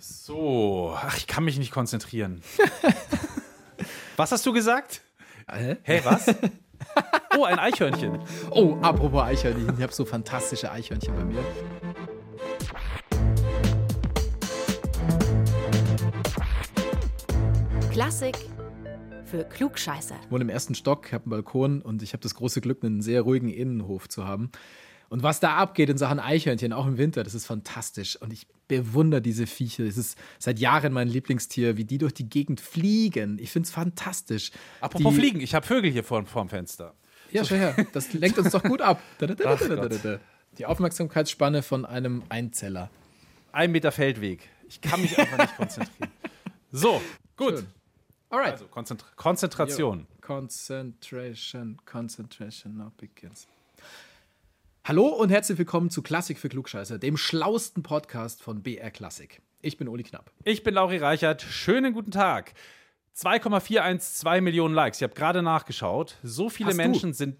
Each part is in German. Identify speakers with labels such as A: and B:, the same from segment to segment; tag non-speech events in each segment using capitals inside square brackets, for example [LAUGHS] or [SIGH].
A: So, ach, ich kann mich nicht konzentrieren. [LAUGHS] was hast du gesagt?
B: Hä?
A: Hey, was? [LAUGHS] Oh, ein Eichhörnchen.
B: Oh, apropos Eichhörnchen. Ich habe so fantastische Eichhörnchen bei mir.
C: Klassik für Klugscheißer.
B: Ich wohne im ersten Stock, habe einen Balkon und ich habe das große Glück, einen sehr ruhigen Innenhof zu haben. Und was da abgeht in Sachen Eichhörnchen, auch im Winter, das ist fantastisch. Und ich bewundere diese Viecher. Es ist seit Jahren mein Lieblingstier, wie die durch die Gegend fliegen. Ich finde es fantastisch.
A: Apropos
B: die,
A: Fliegen, ich habe Vögel hier vor, vorm Fenster.
B: Ja, schau her. Das lenkt uns doch gut ab. [LAUGHS]
A: Ach.
B: Die Aufmerksamkeitsspanne von einem Einzeller.
A: Ein Meter Feldweg. Ich kann mich einfach nicht [LAUGHS] konzentrieren. So, gut.
B: Schön. Alright.
A: Also Konzentra Konzentration.
B: Concentration, Concentration now begins. Hallo und herzlich willkommen zu Klassik für Klugscheißer, dem schlausten Podcast von BR Klassik. Ich bin Uli Knapp.
A: Ich bin Lauri Reichert. Schönen guten Tag. 2,412 Millionen Likes. Ich habe gerade nachgeschaut. So viele
B: Hast du?
A: Menschen sind.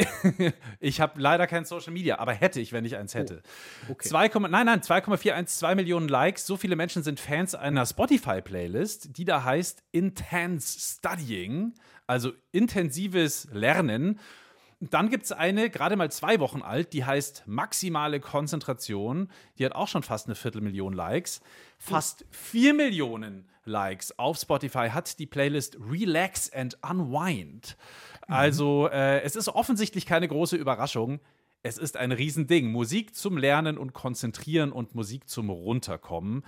A: [LAUGHS] ich habe leider kein Social Media, aber hätte ich, wenn ich eins hätte.
B: okay.
A: 2, nein, nein, 2,412 Millionen Likes. So viele Menschen sind Fans einer Spotify-Playlist, die da heißt Intense Studying, also intensives Lernen. Dann gibt es eine, gerade mal zwei Wochen alt, die heißt Maximale Konzentration. Die hat auch schon fast eine Viertelmillion Likes. Fast vier Millionen Likes auf Spotify hat die Playlist Relax and Unwind. Also äh, es ist offensichtlich keine große Überraschung. Es ist ein Riesending. Musik zum Lernen und Konzentrieren und Musik zum Runterkommen.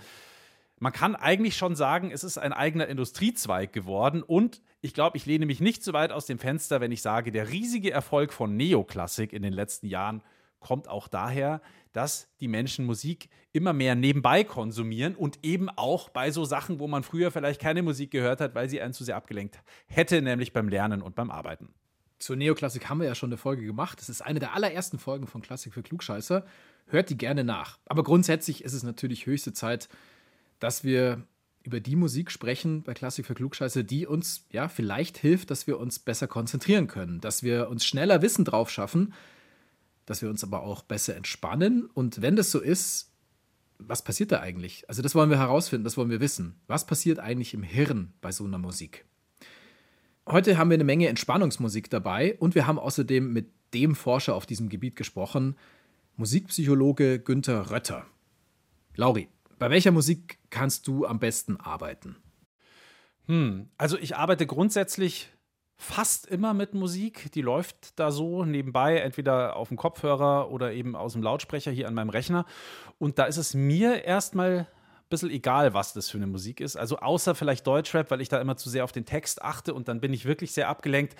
A: Man kann eigentlich schon sagen, es ist ein eigener Industriezweig geworden und ich glaube, ich lehne mich nicht so weit aus dem Fenster, wenn ich sage, der riesige Erfolg von Neoklassik in den letzten Jahren kommt auch daher, dass die Menschen Musik immer mehr nebenbei konsumieren und eben auch bei so Sachen, wo man früher vielleicht keine Musik gehört hat, weil sie einen zu sehr abgelenkt hätte, nämlich beim Lernen und beim Arbeiten.
B: Zur Neoklassik haben wir ja schon eine Folge gemacht. Das ist eine der allerersten Folgen von Klassik für Klugscheißer. Hört die gerne nach. Aber grundsätzlich ist es natürlich höchste Zeit, dass wir über die Musik sprechen bei Klassik für Klugscheißer, die uns ja vielleicht hilft, dass wir uns besser konzentrieren können, dass wir uns schneller Wissen drauf schaffen, dass wir uns aber auch besser entspannen. Und wenn das so ist, was passiert da eigentlich? Also das wollen wir herausfinden, das wollen wir wissen. Was passiert eigentlich im Hirn bei so einer Musik? Heute haben wir eine Menge Entspannungsmusik dabei und wir haben außerdem mit dem Forscher auf diesem Gebiet gesprochen, Musikpsychologe Günther Rötter. Lauri, bei welcher Musik kannst du am besten arbeiten?
A: Hm, also ich arbeite grundsätzlich fast immer mit Musik. Die läuft da so nebenbei, entweder auf dem Kopfhörer oder eben aus dem Lautsprecher hier an meinem Rechner. Und da ist es mir erstmal ein bisschen egal, was das für eine Musik ist. Also außer vielleicht Deutschrap, weil ich da immer zu sehr auf den Text achte und dann bin ich wirklich sehr abgelenkt.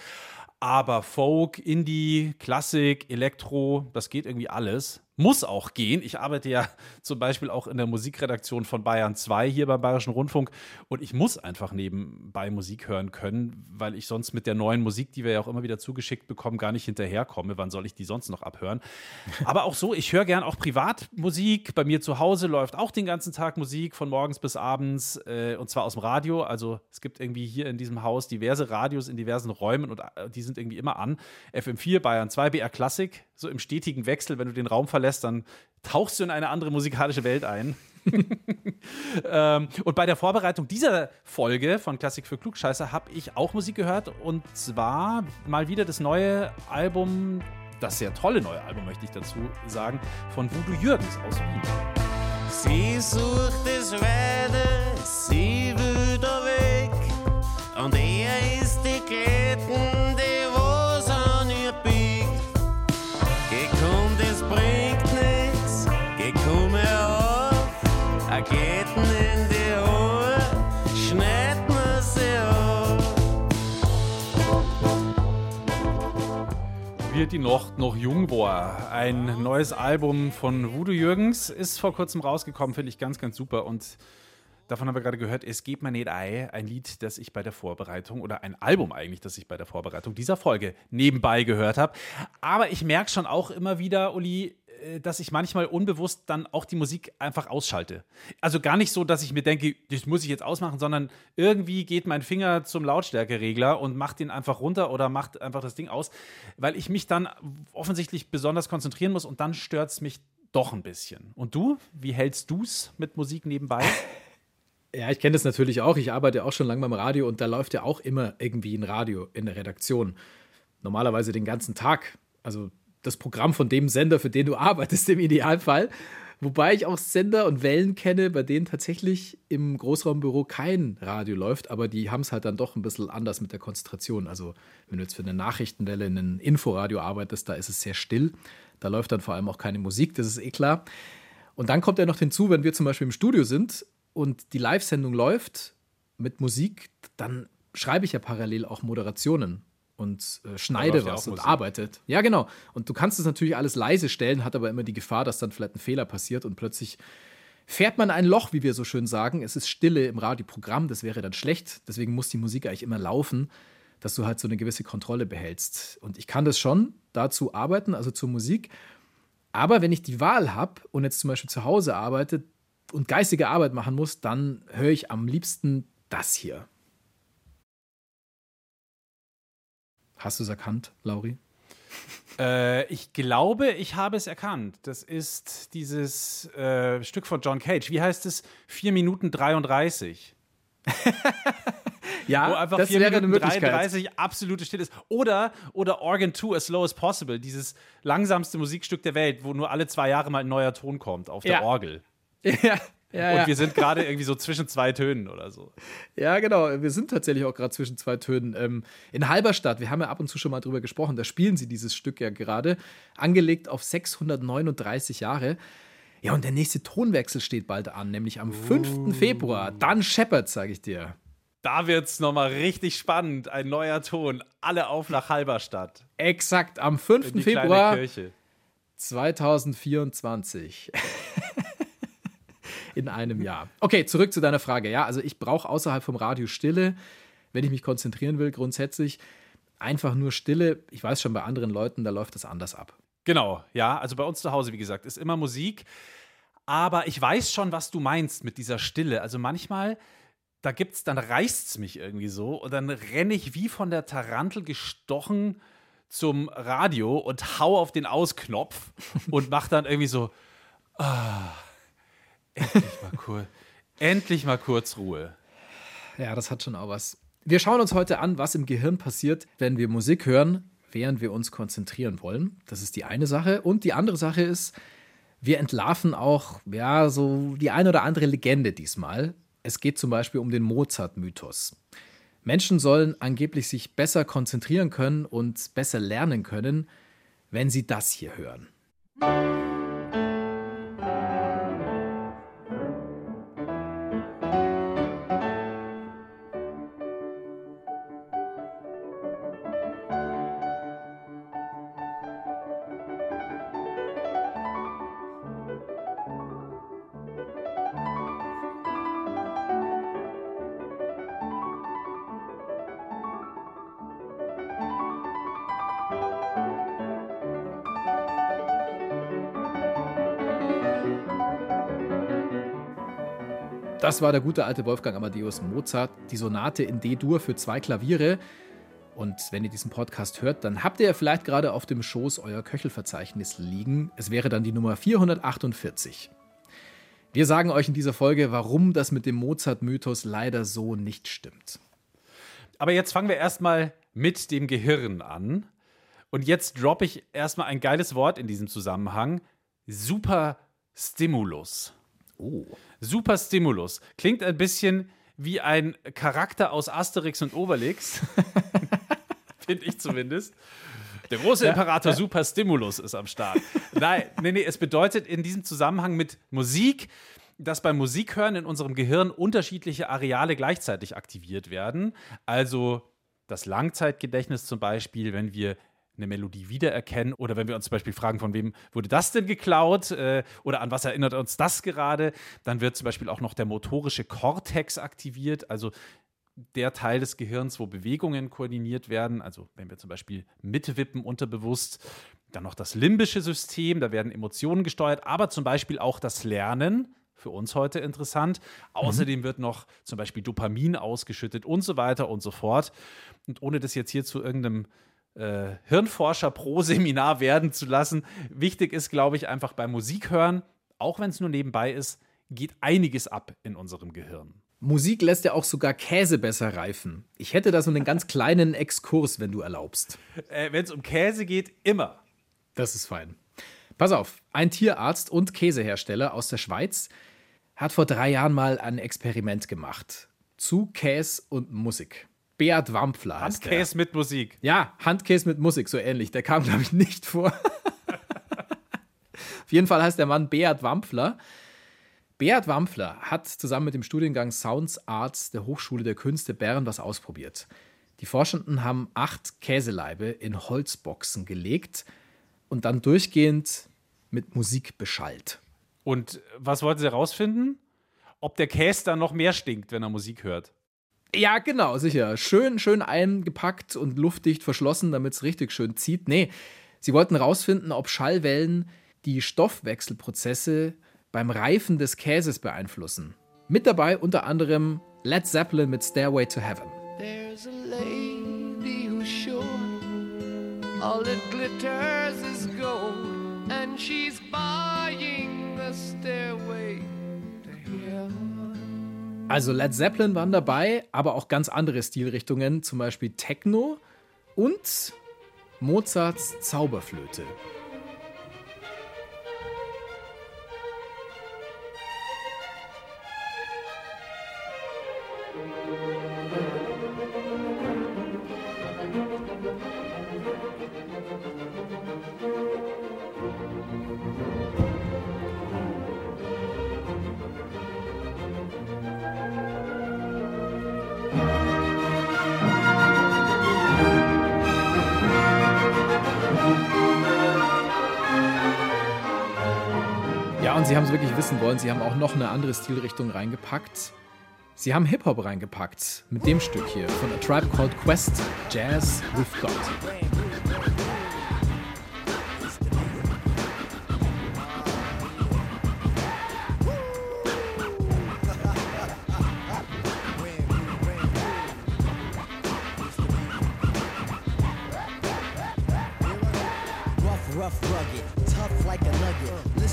A: Aber Folk, Indie, Klassik, Elektro, das geht irgendwie alles. Muss auch gehen. Ich arbeite ja [LAUGHS] zum Beispiel auch in der Musikredaktion von Bayern 2 hier beim Bayerischen Rundfunk und ich muss einfach nebenbei Musik hören können, weil ich sonst mit der neuen Musik, die wir ja auch immer wieder zugeschickt bekommen, gar nicht hinterherkomme. Wann soll ich die sonst noch abhören? [LAUGHS] Aber auch so, ich höre gern auch Privatmusik. Bei mir zu Hause läuft auch den ganzen Tag Musik von morgens bis abends äh, und zwar aus dem Radio. Also es gibt irgendwie hier in diesem Haus diverse Radios in diversen Räumen und äh, die sind irgendwie immer an. FM4, Bayern 2, BR Klassik, so im stetigen Wechsel, wenn du den Raum verlässt, dann tauchst du in eine andere musikalische Welt ein. [LAUGHS] ähm, und bei der Vorbereitung dieser Folge von Klassik für Klugscheißer habe ich auch Musik gehört und zwar mal wieder das neue Album, das sehr tolle neue Album, möchte ich dazu sagen, von Voodoo Jürgens aus Wien.
D: Sie sucht es weiter,
A: Wie die Nacht noch jung war. Ein neues Album von Voodoo Jürgens ist vor kurzem rausgekommen, finde ich ganz, ganz super. Und davon haben wir gerade gehört, es geht mir nicht ein. Ein Lied, das ich bei der Vorbereitung oder ein Album eigentlich, das ich bei der Vorbereitung dieser Folge nebenbei gehört habe. Aber ich merke schon auch immer wieder, Uli, dass ich manchmal unbewusst dann auch die Musik einfach ausschalte. Also gar nicht so, dass ich mir denke, das muss ich jetzt ausmachen, sondern irgendwie geht mein Finger zum Lautstärkeregler und macht den einfach runter oder macht einfach das Ding aus, weil ich mich dann offensichtlich besonders konzentrieren muss und dann stört es mich doch ein bisschen. Und du, wie hältst du es mit Musik nebenbei? [LAUGHS]
B: Ja, ich kenne das natürlich auch. Ich arbeite auch schon lange beim Radio und da läuft ja auch immer irgendwie ein Radio in der Redaktion. Normalerweise den ganzen Tag. Also das Programm von dem Sender, für den du arbeitest, im Idealfall. Wobei ich auch Sender und Wellen kenne, bei denen tatsächlich im Großraumbüro kein Radio läuft, aber die haben es halt dann doch ein bisschen anders mit der Konzentration. Also, wenn du jetzt für eine Nachrichtenwelle in einem Inforadio arbeitest, da ist es sehr still. Da läuft dann vor allem auch keine Musik, das ist eh klar. Und dann kommt ja noch hinzu, wenn wir zum Beispiel im Studio sind und die Live-Sendung läuft mit Musik, dann schreibe ich ja parallel auch Moderationen und äh, schneide was und Musik. arbeitet. Ja, genau. Und du kannst es natürlich alles leise stellen, hat aber immer die Gefahr, dass dann vielleicht ein Fehler passiert und plötzlich fährt man ein Loch, wie wir so schön sagen. Es ist Stille im Radioprogramm, das wäre dann schlecht. Deswegen muss die Musik eigentlich immer laufen, dass du halt so eine gewisse Kontrolle behältst. Und ich kann das schon dazu arbeiten, also zur Musik. Aber wenn ich die Wahl habe und jetzt zum Beispiel zu Hause arbeite und geistige Arbeit machen muss, dann höre ich am liebsten das hier. Hast du es erkannt, Lauri?
A: Äh, ich glaube, ich habe es erkannt. Das ist dieses äh, Stück von John Cage. Wie heißt es? 4 Minuten 33.
B: ja,
A: wo einfach
B: das
A: 4
B: wäre
A: Minuten
B: eine Möglichkeit.
A: 33 absolute Stille ist. Oder, oder Organ 2 As Low as Possible, dieses langsamste Musikstück der Welt, wo nur alle zwei Jahre mal ein neuer Ton kommt auf der
B: Ja.
A: Orgel. [LAUGHS]
B: Ja, ja,
A: Und
B: ja.
A: wir sind gerade irgendwie so zwischen zwei Tönen oder so.
B: Ja, genau. Wir sind tatsächlich auch gerade zwischen zwei Tönen. Ähm, in Halberstadt, wir haben ja ab und zu schon mal drüber gesprochen, da spielen sie dieses Stück ja gerade, angelegt auf 639 Jahre. Ja, und der nächste Tonwechsel steht bald an, nämlich am 5. Februar. Dann Shepard, sage ich dir.
A: Da wird's nochmal richtig spannend. Ein neuer Ton. Alle auf nach Halberstadt.
B: Exakt, am 5.
A: In die
B: Februar
A: kleine Kirche.
B: 2024. [LAUGHS] In einem Jahr. Okay, zurück zu deiner Frage. Ja, also ich brauche außerhalb vom Radio Stille, wenn ich mich konzentrieren will, grundsätzlich. Einfach nur Stille. Ich weiß schon, bei anderen Leuten, da läuft das anders ab.
A: Genau, ja. Also bei uns zu Hause, wie gesagt, ist immer Musik. Aber ich weiß schon, was du meinst mit dieser Stille. Also manchmal, da gibt's, dann reißt's mich irgendwie so und dann renne ich wie von der Tarantel gestochen zum Radio und hau auf den Ausknopf und mach dann irgendwie so, ah, endlich mal kurz, endlich mal kurz Ruhe.
B: Ja, das hat schon auch was. Wir schauen uns heute an, was im Gehirn passiert, wenn wir Musik hören, während wir uns konzentrieren wollen. Das ist die eine Sache. Und die andere Sache ist, wir entlarven auch, ja, so die eine oder andere Legende diesmal. Es geht zum Beispiel um den Mozart-Mythos. Menschen sollen angeblich sich besser konzentrieren können und besser lernen können, wenn sie das hier hören. Das war der gute alte Wolfgang Amadeus Mozart, die Sonate in D-Dur für zwei Klaviere. Und wenn ihr diesen Podcast hört, dann habt ihr ja vielleicht gerade auf dem Schoß euer Köchelverzeichnis liegen. Es wäre dann die Nummer 448. Wir sagen euch in dieser Folge, warum das mit dem Mozart-Mythos leider so nicht stimmt.
A: Aber jetzt fangen wir erstmal mit dem Gehirn an. Und jetzt droppe ich erstmal ein geiles Wort in diesem Zusammenhang. Superstimulus.
B: Oh.
A: Superstimulus. Klingt ein bisschen wie ein Charakter aus Asterix und Obelix. [LAUGHS] Finde ich zumindest. Der große Imperator Superstimulus ist am Start. Nein, nee, nee, es bedeutet in diesem Zusammenhang mit Musik, dass beim Musikhören in unserem Gehirn unterschiedliche Areale gleichzeitig aktiviert werden. Also das Langzeitgedächtnis zum Beispiel, wenn wir eine Melodie wiedererkennen oder wenn wir uns zum Beispiel fragen, von wem wurde das denn geklaut äh, oder an was erinnert uns das gerade, dann wird zum Beispiel auch noch der motorische Kortex aktiviert, also der Teil des Gehirns, wo Bewegungen koordiniert werden, also wenn wir zum Beispiel mitwippen unterbewusst, dann noch das limbische System, da werden Emotionen gesteuert, aber zum Beispiel auch das Lernen, für uns heute interessant. Außerdem wird noch zum Beispiel Dopamin ausgeschüttet und so weiter und so fort. Und ohne das jetzt hier zu irgendeinem äh, Hirnforscher pro [LAUGHS] Seminar werden zu lassen. Wichtig ist, glaube ich, einfach beim Musikhören, auch wenn es nur nebenbei ist, geht einiges ab in unserem Gehirn.
B: Musik lässt ja auch sogar Käse besser reifen. Ich hätte da so einen ganz kleinen Exkurs, wenn du erlaubst.
A: Äh, wenn es um Käse geht, immer.
B: Das ist fein. Pass auf, ein Tierarzt und Käsehersteller aus der Schweiz hat vor drei Jahren mal ein Experiment gemacht zu Käse und Musik. Beat Wampfler.
A: Handkäse mit Musik.
B: Ja, Handkäse mit Musik, so ähnlich. Der kam, [LAUGHS] glaube ich, nicht vor. [LAUGHS] Auf jeden Fall heißt der Mann Beat Wampfler. Beat Wampfler hat zusammen mit dem Studiengang Sounds Arts der Hochschule der Künste Bern was ausprobiert. Die Forschenden haben acht Käseleibe in Holzboxen gelegt und dann durchgehend mit Musik beschallt.
A: Und was wollten sie herausfinden? Ob der Käse dann noch mehr stinkt, wenn er Musik hört.
B: Ja, genau, sicher. Schön, schön eingepackt und luftdicht verschlossen, damit es richtig schön zieht. Nee, sie wollten herausfinden, ob Schallwellen die Stoffwechselprozesse beim Reifen des Käses beeinflussen. Mit dabei unter anderem Led Zeppelin mit Stairway to Heaven.
E: There's a lady who's sure all that glitters is gold, and she's buying the stairway to heaven.
B: Also Led Zeppelin waren dabei, aber auch ganz andere Stilrichtungen, zum Beispiel Techno und Mozarts Zauberflöte. Wissen wollen. Sie haben auch noch eine andere Stilrichtung reingepackt. Sie haben Hip-Hop reingepackt mit dem Stück hier von A Tribe Called Quest, Jazz with God.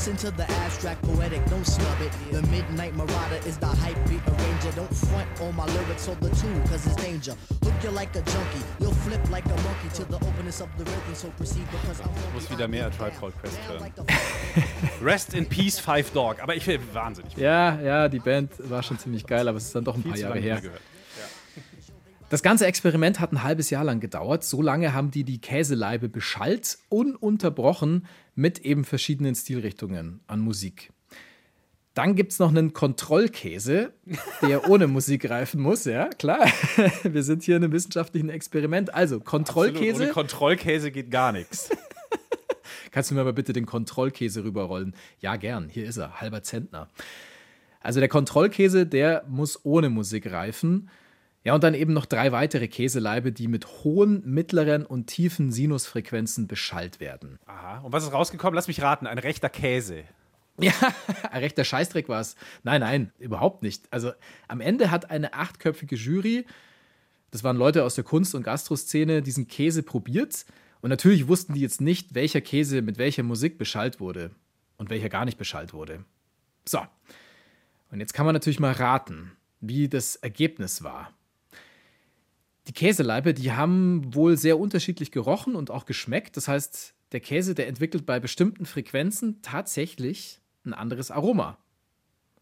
F: Listen to the abstract poetic, don't snub it. The midnight marauder is the hype beat arranger. Don't front on my lyrics, hold the tune, cause it's danger. Hook you like a junkie, you'll flip like a monkey to the openness of the rhythm. So proceed because I'm
A: Ich muss wieder mehr Tribe Called Quest hören. [LAUGHS] Rest in Peace, Five Dog. Aber ich will wahnsinnig.
B: Ja, ja, die Band war schon ziemlich geil, aber es ist dann doch ein
A: Viel
B: paar Jahre her.
A: gehört.
B: Das ganze Experiment hat ein halbes Jahr lang gedauert. So lange haben die die Käseleibe beschallt, ununterbrochen mit eben verschiedenen Stilrichtungen an Musik. Dann gibt es noch einen Kontrollkäse, der [LAUGHS] ohne Musik reifen muss. Ja, klar. [LAUGHS] Wir sind hier in einem wissenschaftlichen Experiment. Also,
A: Absolut,
B: Kontrollkäse.
A: Ohne Kontrollkäse geht gar nichts. [LAUGHS]
B: Kannst du mir mal bitte den Kontrollkäse rüberrollen? Ja, gern. Hier ist er, halber Zentner. Also der Kontrollkäse, der muss ohne Musik reifen. Ja, und dann eben noch drei weitere Käseleibe, die mit hohen, mittleren und tiefen Sinusfrequenzen beschallt werden.
A: Aha. Und was ist rausgekommen? Lass mich raten. Ein rechter Käse. [LAUGHS]
B: Ja, ein rechter Scheißdreck war es. Nein, nein, überhaupt nicht. Also am Ende hat eine achtköpfige Jury, das waren Leute aus der Kunst- und Gastroszene, diesen Käse probiert. Und natürlich wussten die jetzt nicht, welcher Käse mit welcher Musik beschallt wurde und welcher gar nicht beschallt wurde. So. Und jetzt kann man natürlich mal raten, wie das Ergebnis war. Die Käseleibe, die haben wohl sehr unterschiedlich gerochen und auch geschmeckt. Das heißt, der Käse, der entwickelt bei bestimmten Frequenzen tatsächlich ein anderes Aroma.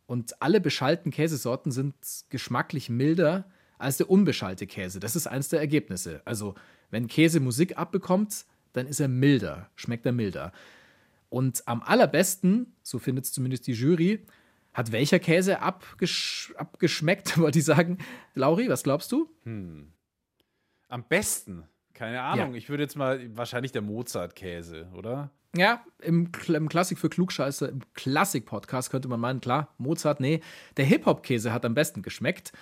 B: Und alle beschalten Käsesorten sind geschmacklich milder als der unbeschallte Käse. Das ist eins der Ergebnisse. Also, wenn Käse Musik abbekommt, dann ist er milder, schmeckt er milder. Und am allerbesten, so findet es zumindest die Jury, hat welcher Käse abgesch abgeschmeckt, [LAUGHS] wollte ich sagen. Lauri, was glaubst du?
A: Am besten. Keine Ahnung. Ich würde jetzt mal wahrscheinlich der Mozart-Käse, oder?
B: Ja, im, im Klassik für Klugscheißer, im Klassik-Podcast könnte man meinen, klar, Mozart, nee. Der Hip-Hop-Käse hat am besten geschmeckt.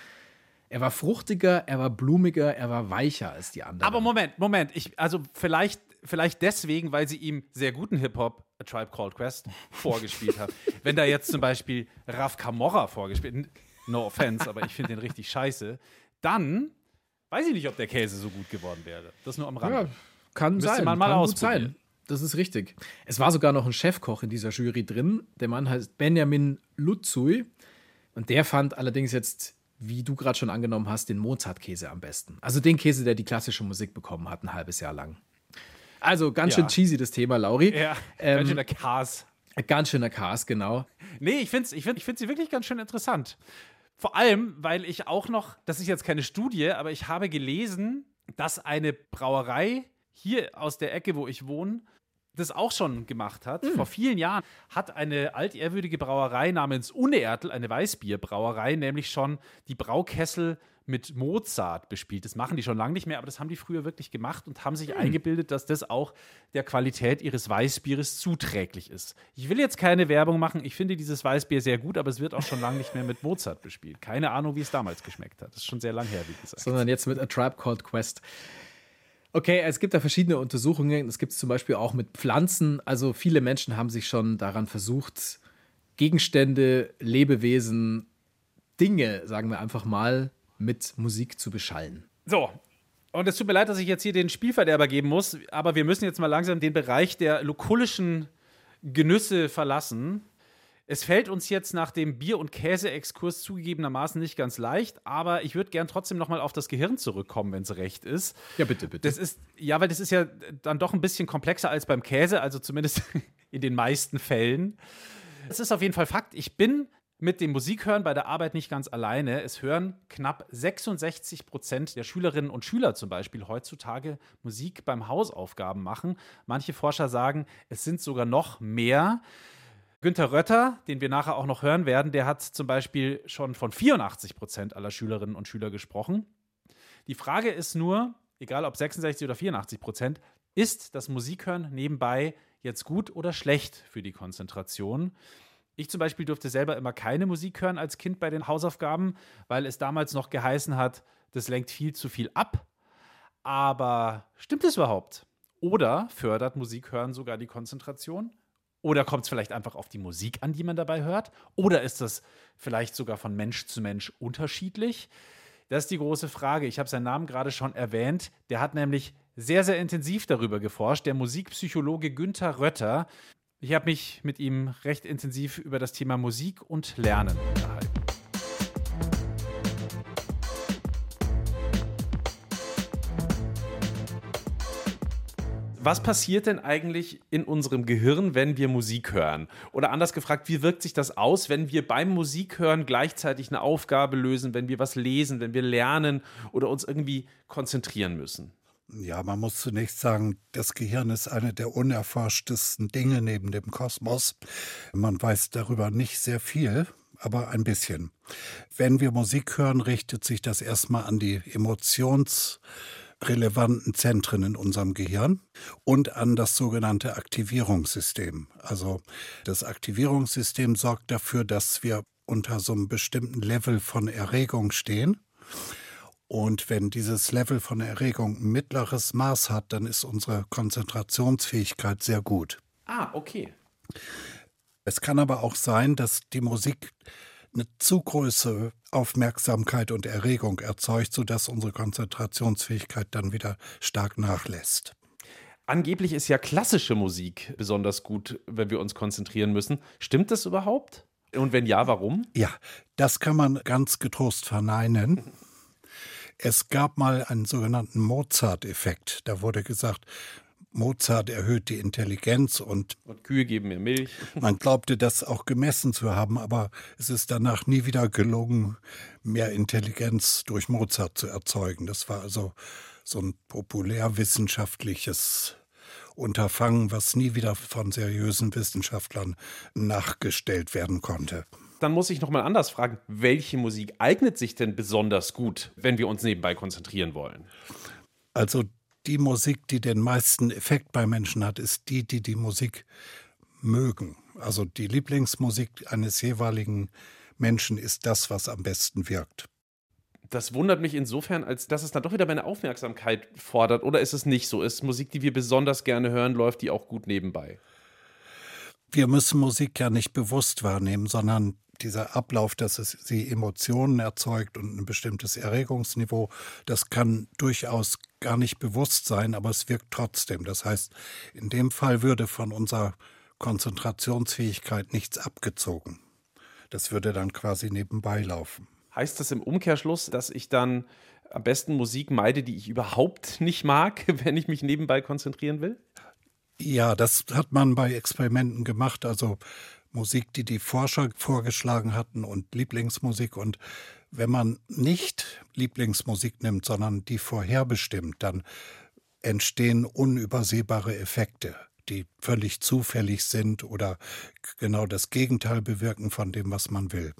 B: Er war fruchtiger, er war blumiger, er war weicher als die anderen.
A: Aber Moment, Moment. Ich, also vielleicht, vielleicht deswegen, weil sie ihm sehr guten Hip-Hop, A Tribe Called Quest, vorgespielt haben. [LAUGHS] Wenn da jetzt zum Beispiel Raf Camorra vorgespielt, no offense, aber ich finde den richtig scheiße, dann weiß ich nicht, ob der Käse so gut geworden wäre. Das nur am Rande.
B: Ja, Kann
A: Müsste
B: sein,
A: man mal
B: kann gut sein. Das ist richtig. Es war sogar noch ein Chefkoch in dieser Jury drin. Der Mann heißt Benjamin Lutzui. Und der fand allerdings jetzt, wie du gerade schon angenommen hast, den Mozart-Käse am besten. Also den Käse, der die klassische Musik bekommen hat, ein halbes Jahr lang. Also ganz
A: Ja.
B: schön cheesy das Thema, Lauri.
A: Ja,
B: Ähm,
A: ganz schöner Chaos.
B: Ganz schöner Cast, genau.
A: Nee, ich finde ich find, ich find sie wirklich ganz schön interessant. Vor allem, weil ich auch noch, das ist jetzt keine Studie, aber ich habe gelesen, dass eine Brauerei hier aus der Ecke, wo ich wohne, das auch schon gemacht hat. Vor vielen Jahren hat eine altehrwürdige Brauerei namens Uneertel, eine Weißbierbrauerei, nämlich schon die Braukessel mit Mozart bespielt. Das machen die schon lange nicht mehr, aber das haben die früher wirklich gemacht und haben sich eingebildet, dass das auch der Qualität ihres Weißbieres zuträglich ist. Ich will jetzt keine Werbung machen. Ich finde dieses Weißbier sehr gut, aber es wird auch schon lange nicht mehr mit Mozart bespielt. Keine Ahnung, wie es damals geschmeckt hat. Das ist schon sehr lang her, wie gesagt.
B: sondern jetzt mit A Tribe Called Quest. Okay, es gibt da verschiedene Untersuchungen. Es gibt es zum Beispiel auch mit Pflanzen. Also viele Menschen haben sich schon daran versucht, Gegenstände, Lebewesen, Dinge, sagen wir einfach mal, mit Musik zu beschallen.
A: So. Und es tut mir leid, dass ich jetzt hier den Spielverderber geben muss, aber wir müssen jetzt mal langsam den Bereich der lokulischen Genüsse verlassen. Es fällt uns jetzt nach dem Bier- und Käse-Exkurs zugegebenermaßen nicht ganz leicht, aber ich würde gern trotzdem nochmal auf das Gehirn zurückkommen, wenn es recht ist.
B: Ja, bitte, bitte.
A: Das ist, ja, weil das ist ja dann doch ein bisschen komplexer als beim Käse, also zumindest [LAUGHS] in den meisten Fällen. Es ist auf jeden Fall Fakt. Ich bin mit dem Musikhören bei der Arbeit nicht ganz alleine. Es hören knapp 66 Prozent der Schülerinnen und Schüler zum Beispiel heutzutage Musik beim Hausaufgaben machen. Manche Forscher sagen, es sind sogar noch mehr. Günter Rötter, den wir nachher auch noch hören werden, der hat zum Beispiel schon von 84 Prozent aller Schülerinnen und Schüler gesprochen. Die Frage ist nur, egal ob 66 oder 84 Prozent, ist das Musikhören nebenbei jetzt gut oder schlecht für die Konzentration? Ich zum Beispiel durfte selber immer keine Musik hören als Kind bei den Hausaufgaben, weil es damals noch geheißen hat, das lenkt viel zu viel ab. Aber stimmt es überhaupt? Oder fördert Musikhören sogar die Konzentration? Oder kommt es vielleicht einfach auf die Musik an, die man dabei hört? Oder ist das vielleicht sogar von Mensch zu Mensch unterschiedlich? Das ist die große Frage. Ich habe seinen Namen gerade schon erwähnt. Der hat nämlich sehr, sehr intensiv darüber geforscht, der Musikpsychologe Günther Rötter. Ich habe mich mit ihm recht intensiv über das Thema Musik und Lernen unterhalten. Was passiert denn eigentlich in unserem Gehirn, wenn wir Musik hören? Oder anders gefragt, wie wirkt sich das aus, wenn wir beim Musikhören gleichzeitig eine Aufgabe lösen, wenn wir was lesen, wenn wir lernen oder uns irgendwie konzentrieren müssen?
G: Ja, man muss zunächst sagen, das Gehirn ist eine der unerforschtesten Dinge neben dem Kosmos. Man weiß darüber nicht sehr viel, aber ein bisschen. Wenn wir Musik hören, richtet sich das erstmal an die emotionsrelevanten Zentren in unserem Gehirn und an das sogenannte Aktivierungssystem. Also das Aktivierungssystem sorgt dafür, dass wir unter so einem bestimmten Level von Erregung stehen. Und wenn dieses Level von Erregung ein mittleres Maß hat, dann ist unsere Konzentrationsfähigkeit sehr gut.
A: Ah, okay.
G: Es kann aber auch sein, dass die Musik eine zu große Aufmerksamkeit und Erregung erzeugt, sodass unsere Konzentrationsfähigkeit dann wieder stark nachlässt.
A: Angeblich ist ja klassische Musik besonders gut, wenn wir uns konzentrieren müssen. Stimmt das überhaupt? Und wenn ja, warum?
G: Ja, das kann man ganz getrost verneinen. Es gab mal einen sogenannten Mozart-Effekt. Da wurde gesagt, Mozart erhöht die Intelligenz und
A: Und Kühe geben mir Milch. [LAUGHS]
G: man glaubte das auch gemessen zu haben, aber es ist danach nie wieder gelungen, mehr Intelligenz durch Mozart zu erzeugen. Das war also so ein populärwissenschaftliches Unterfangen, was nie wieder von seriösen Wissenschaftlern nachgestellt werden konnte.
A: Dann muss ich nochmal anders fragen, welche Musik eignet sich denn besonders gut, wenn wir uns nebenbei konzentrieren wollen?
G: Also die Musik, die den meisten Effekt bei Menschen hat, ist die, die die Musik mögen. Also die Lieblingsmusik eines jeweiligen Menschen ist das, was am besten wirkt.
A: Das wundert mich insofern, als dass es dann doch wieder meine Aufmerksamkeit fordert. Oder ist es nicht so? Ist Musik, die wir besonders gerne hören, läuft die auch gut nebenbei?
G: wir müssen Musik ja nicht bewusst wahrnehmen, sondern dieser Ablauf, dass es sie Emotionen erzeugt und ein bestimmtes Erregungsniveau, das kann durchaus gar nicht bewusst sein, aber es wirkt trotzdem. Das heißt, in dem Fall würde von unserer Konzentrationsfähigkeit nichts abgezogen. Das würde dann quasi nebenbei laufen.
A: Heißt das im Umkehrschluss, dass ich dann am besten Musik meide, die ich überhaupt [LAUGHS] nicht mag, [LAUGHS] wenn ich mich nebenbei konzentrieren will?
G: Ja, das hat man bei Experimenten gemacht. Also Musik, die die Forscher vorgeschlagen hatten und Lieblingsmusik. Und wenn man nicht Lieblingsmusik nimmt, sondern die vorherbestimmt, dann entstehen unübersehbare Effekte, die völlig zufällig sind oder genau das Gegenteil bewirken von dem, was man will.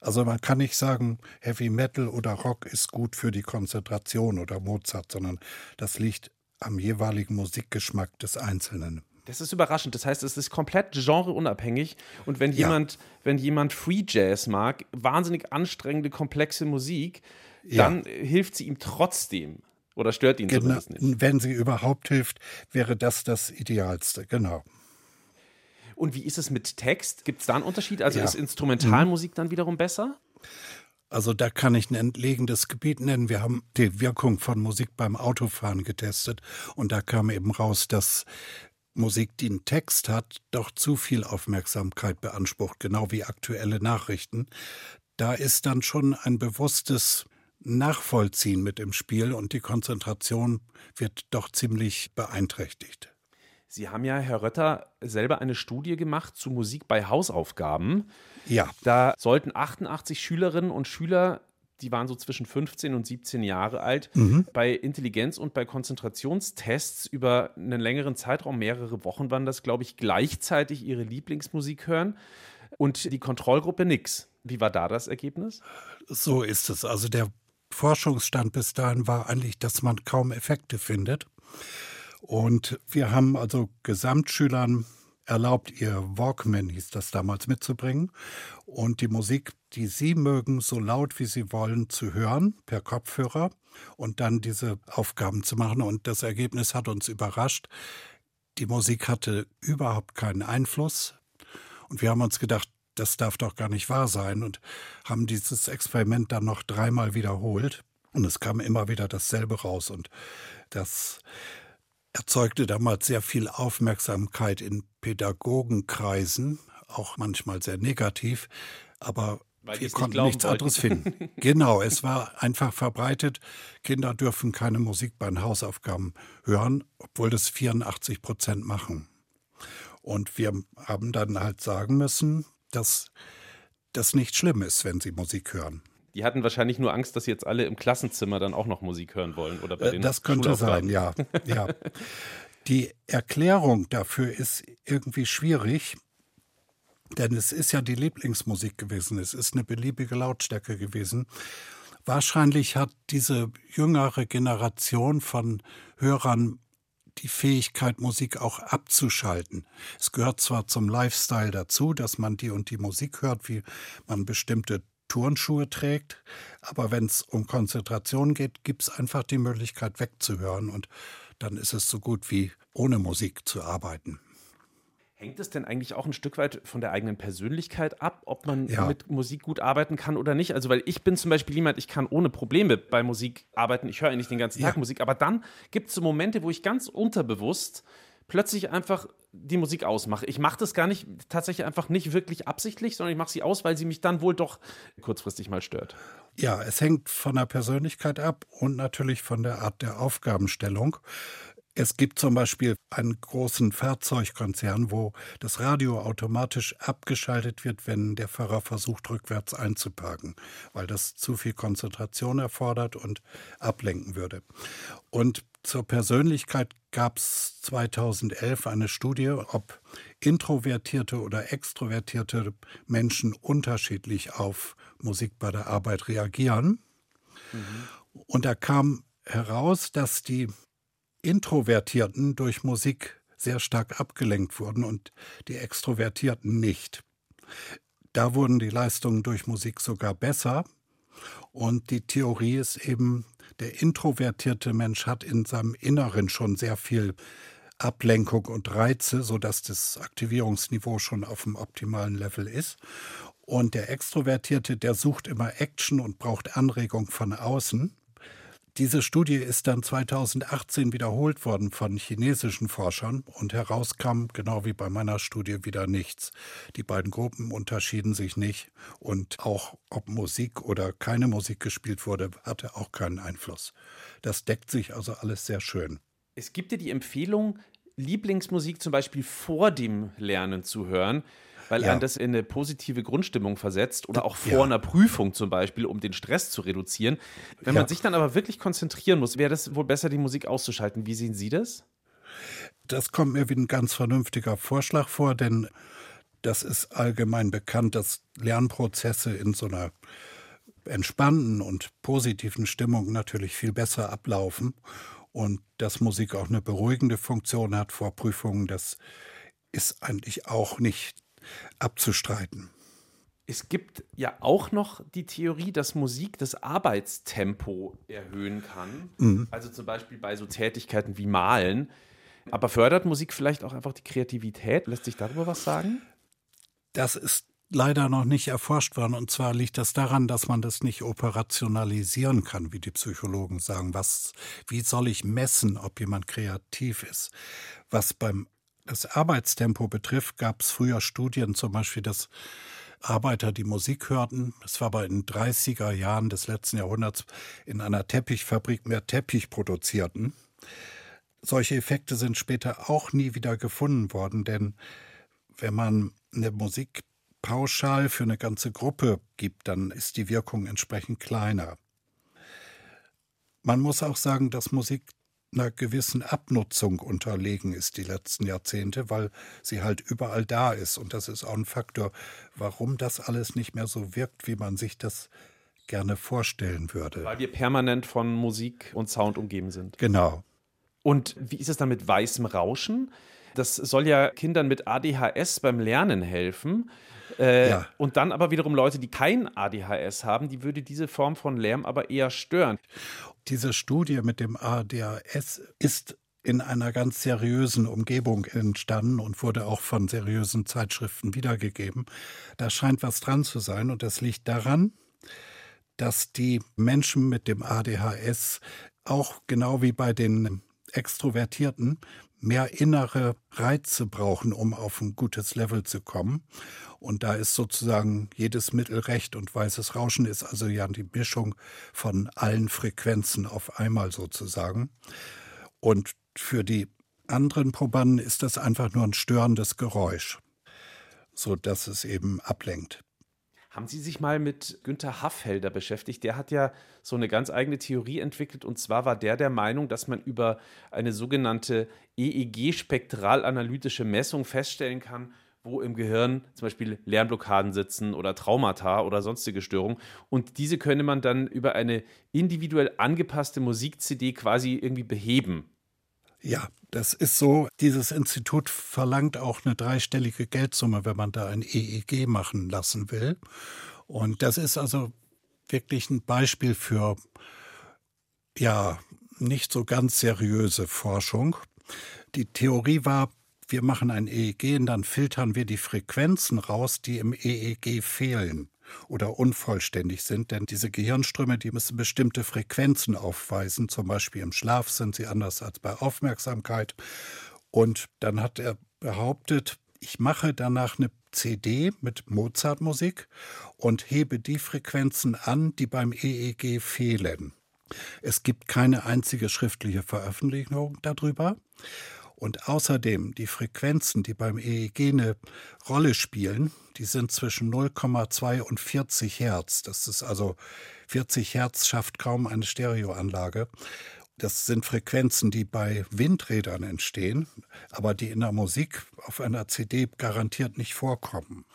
G: Also man kann nicht sagen, Heavy Metal oder Rock ist gut für die Konzentration oder Mozart, sondern das liegt am jeweiligen Musikgeschmack des Einzelnen.
A: Das ist überraschend. Das heißt, es ist komplett genreunabhängig. Und wenn jemand, ja. wenn jemand Free Jazz mag, wahnsinnig anstrengende, komplexe Musik, dann ja. hilft sie ihm trotzdem. Oder stört ihn
G: genau.
A: zumindest nicht.
G: Wenn sie überhaupt hilft, wäre das das Idealste, genau.
A: Und wie ist es mit Text? Gibt es da einen Unterschied? Also ja. ist Instrumentalmusik dann wiederum besser?
G: Also da kann ich ein entlegenes Gebiet nennen. Wir haben die Wirkung von Musik beim Autofahren getestet und da kam eben raus, dass Musik, die einen Text hat, doch zu viel Aufmerksamkeit beansprucht, genau wie aktuelle Nachrichten. Da ist dann schon ein bewusstes Nachvollziehen mit im Spiel und die Konzentration wird doch ziemlich beeinträchtigt.
A: Sie haben ja, Herr Rötter, selber eine Studie gemacht zu Musik bei Hausaufgaben.
G: Ja.
A: Da sollten 88 Schülerinnen und Schüler die waren so zwischen 15 und 17 Jahre alt, mhm. bei Intelligenz- und bei Konzentrationstests über einen längeren Zeitraum, mehrere Wochen waren das, glaube ich, gleichzeitig ihre Lieblingsmusik hören und die Kontrollgruppe nix. Wie war da das Ergebnis?
G: So ist es. Also der Forschungsstand bis dahin war eigentlich, dass man kaum Effekte findet. Und wir haben also Gesamtschülern erlaubt, ihr Walkman hieß das damals mitzubringen und die Musik, die sie mögen, so laut wie sie wollen, zu hören per Kopfhörer und dann diese Aufgaben zu machen. Und das Ergebnis hat uns überrascht. Die Musik hatte überhaupt keinen Einfluss. Und wir haben uns gedacht, das darf doch gar nicht wahr sein und haben dieses Experiment dann noch dreimal wiederholt. Und es kam immer wieder dasselbe raus. Und das erzeugte damals sehr viel Aufmerksamkeit in Pädagogenkreisen, auch manchmal sehr negativ, aber
A: Weil
G: wir konnten nichts
A: wollten.
G: anderes finden. [LAUGHS] genau, es war einfach verbreitet, Kinder dürfen keine Musik bei den Hausaufgaben hören, obwohl das 84 Prozent machen. Und wir haben dann halt sagen müssen, dass das nicht schlimm ist, wenn sie Musik hören.
A: Die hatten wahrscheinlich nur Angst, dass jetzt alle im Klassenzimmer dann auch noch Musik hören wollen oder bei
G: Äh,
A: den
G: Das könnte sein, ja. ja. Die Erklärung dafür ist irgendwie schwierig, denn es ist ja die Lieblingsmusik gewesen. Es ist eine beliebige Lautstärke gewesen. Wahrscheinlich hat diese jüngere Generation von Hörern die Fähigkeit, Musik auch abzuschalten. Es gehört zwar zum Lifestyle dazu, dass man die und die Musik hört, wie man bestimmte Turnschuhe trägt, aber wenn es um Konzentration geht, gibt es einfach die Möglichkeit wegzuhören und dann ist es so gut wie ohne Musik zu arbeiten.
A: Hängt es denn eigentlich auch ein Stück weit von der eigenen Persönlichkeit ab, ob man
G: Ja.
A: mit Musik gut arbeiten kann oder nicht? Also, weil ich bin zum Beispiel jemand, ich kann ohne Probleme bei Musik arbeiten. Ich höre eigentlich den ganzen Tag
G: Ja.
A: Musik, aber dann gibt es so Momente, wo ich ganz unterbewusst plötzlich einfach die Musik ausmache. Ich mache das gar nicht, tatsächlich einfach nicht wirklich absichtlich, sondern ich mache sie aus, weil sie mich dann wohl doch kurzfristig mal stört.
G: Ja, es hängt von der Persönlichkeit ab und natürlich von der Art der Aufgabenstellung. Es gibt zum Beispiel einen großen Fahrzeugkonzern, wo das Radio automatisch abgeschaltet wird, wenn der Fahrer versucht, rückwärts einzuparken, weil das zu viel Konzentration erfordert und ablenken würde. Und zur Persönlichkeit gab es 2011 eine Studie, ob introvertierte oder extrovertierte Menschen unterschiedlich auf Musik bei der Arbeit reagieren. Und da kam heraus, dass die Introvertierten durch Musik sehr stark abgelenkt wurden und die Extrovertierten nicht. Da wurden die Leistungen durch Musik sogar besser. Und die Theorie ist eben, der introvertierte Mensch hat in seinem Inneren schon sehr viel Ablenkung und Reize, sodass das Aktivierungsniveau schon auf dem optimalen Level ist. Und der Extrovertierte, der sucht immer Action und braucht Anregung von außen. Diese Studie ist dann 2018 wiederholt worden von chinesischen Forschern und herauskam, genau wie bei meiner Studie, wieder nichts. Die beiden Gruppen unterschieden sich nicht und auch ob Musik oder keine Musik gespielt wurde, hatte auch keinen Einfluss. Das deckt sich also alles sehr schön.
A: Es gibt ja die Empfehlung, Lieblingsmusik zum Beispiel vor dem Lernen zu hören weil
G: Ja.
A: einen das in eine positive Grundstimmung versetzt oder auch vor
G: Ja.
A: einer Prüfung zum Beispiel, um den Stress zu reduzieren. Wenn man
G: Ja.
A: sich dann aber wirklich konzentrieren muss, wäre das wohl besser, die Musik auszuschalten. Wie sehen Sie das?
G: Das kommt mir wie ein ganz vernünftiger Vorschlag vor, denn das ist allgemein bekannt, dass Lernprozesse in so einer entspannten und positiven Stimmung natürlich viel besser ablaufen und dass Musik auch eine beruhigende Funktion hat vor Prüfungen, das ist eigentlich auch nicht abzustreiten.
A: Es gibt ja auch noch die Theorie, dass Musik das Arbeitstempo erhöhen kann. Also zum Beispiel bei so Tätigkeiten wie Malen. Aber fördert Musik vielleicht auch einfach die Kreativität? Lässt sich darüber was sagen?
G: Das ist leider noch nicht erforscht worden. Und zwar liegt das daran, dass man das nicht operationalisieren kann, wie die Psychologen sagen. Was, wie soll ich messen, ob jemand kreativ ist? Was beim das Arbeitstempo betrifft, gab es früher Studien, zum Beispiel, dass Arbeiter, die Musik hörten, das war aber in den 30er Jahren des letzten Jahrhunderts, in einer Teppichfabrik mehr Teppich produzierten. Solche Effekte sind später auch nie wieder gefunden worden, denn wenn man eine Musik pauschal für eine ganze Gruppe gibt, dann ist die Wirkung entsprechend kleiner. Man muss auch sagen, dass Musik einer gewissen Abnutzung unterlegen ist die letzten Jahrzehnte, weil sie halt überall da ist. Und das ist auch ein Faktor, warum das alles nicht mehr so wirkt, wie man sich das gerne vorstellen würde.
A: Weil wir permanent von Musik und Sound umgeben sind.
G: Genau.
A: Und wie ist es dann mit weißem Rauschen? Das soll ja Kindern mit ADHS beim Lernen helfen. Äh,
G: Ja.
A: Und dann aber wiederum Leute, die kein ADHS haben, die würde diese Form von Lärm aber eher stören.
G: Diese Studie mit dem ADHS ist in einer ganz seriösen Umgebung entstanden und wurde auch von seriösen Zeitschriften wiedergegeben. Da scheint was dran zu sein und das liegt daran, dass die Menschen mit dem ADHS auch genau wie bei den Extrovertierten mehr innere Reize brauchen, um auf ein gutes Level zu kommen. Und da ist sozusagen jedes Mittel recht und weißes Rauschen ist also ja die Mischung von allen Frequenzen auf einmal sozusagen. Und für die anderen Probanden ist das einfach nur ein störendes Geräusch, so dass es eben ablenkt.
A: Haben Sie sich mal mit Günther Haffelder beschäftigt? Der hat ja so eine ganz eigene Theorie entwickelt. Und zwar war der der Meinung, dass man über eine sogenannte EEG-spektralanalytische Messung feststellen kann, wo im Gehirn zum Beispiel Lernblockaden sitzen oder Traumata oder sonstige Störungen. Und diese könne man dann über eine individuell angepasste Musik-CD quasi irgendwie beheben.
G: Ja, das ist so. Dieses Institut verlangt auch eine dreistellige Geldsumme, wenn man da ein EEG machen lassen will. Und das ist also wirklich ein Beispiel für, ja, nicht so ganz seriöse Forschung. Die Theorie war, wir machen ein EEG und dann filtern wir die Frequenzen raus, die im EEG fehlen oder unvollständig sind, denn diese Gehirnströme, die müssen bestimmte Frequenzen aufweisen, zum Beispiel im Schlaf sind sie anders als bei Aufmerksamkeit. Und dann hat er behauptet, ich mache danach eine CD mit Mozartmusik und hebe die Frequenzen an, die beim EEG fehlen. Es gibt keine einzige schriftliche Veröffentlichung darüber. Und außerdem die Frequenzen, die beim EEG eine Rolle spielen, die sind zwischen 0,2 und 40 Hertz. Das ist also 40 Hertz schafft kaum eine Stereoanlage. Das sind Frequenzen, die bei Windrädern entstehen, aber die in der Musik auf einer CD garantiert nicht vorkommen.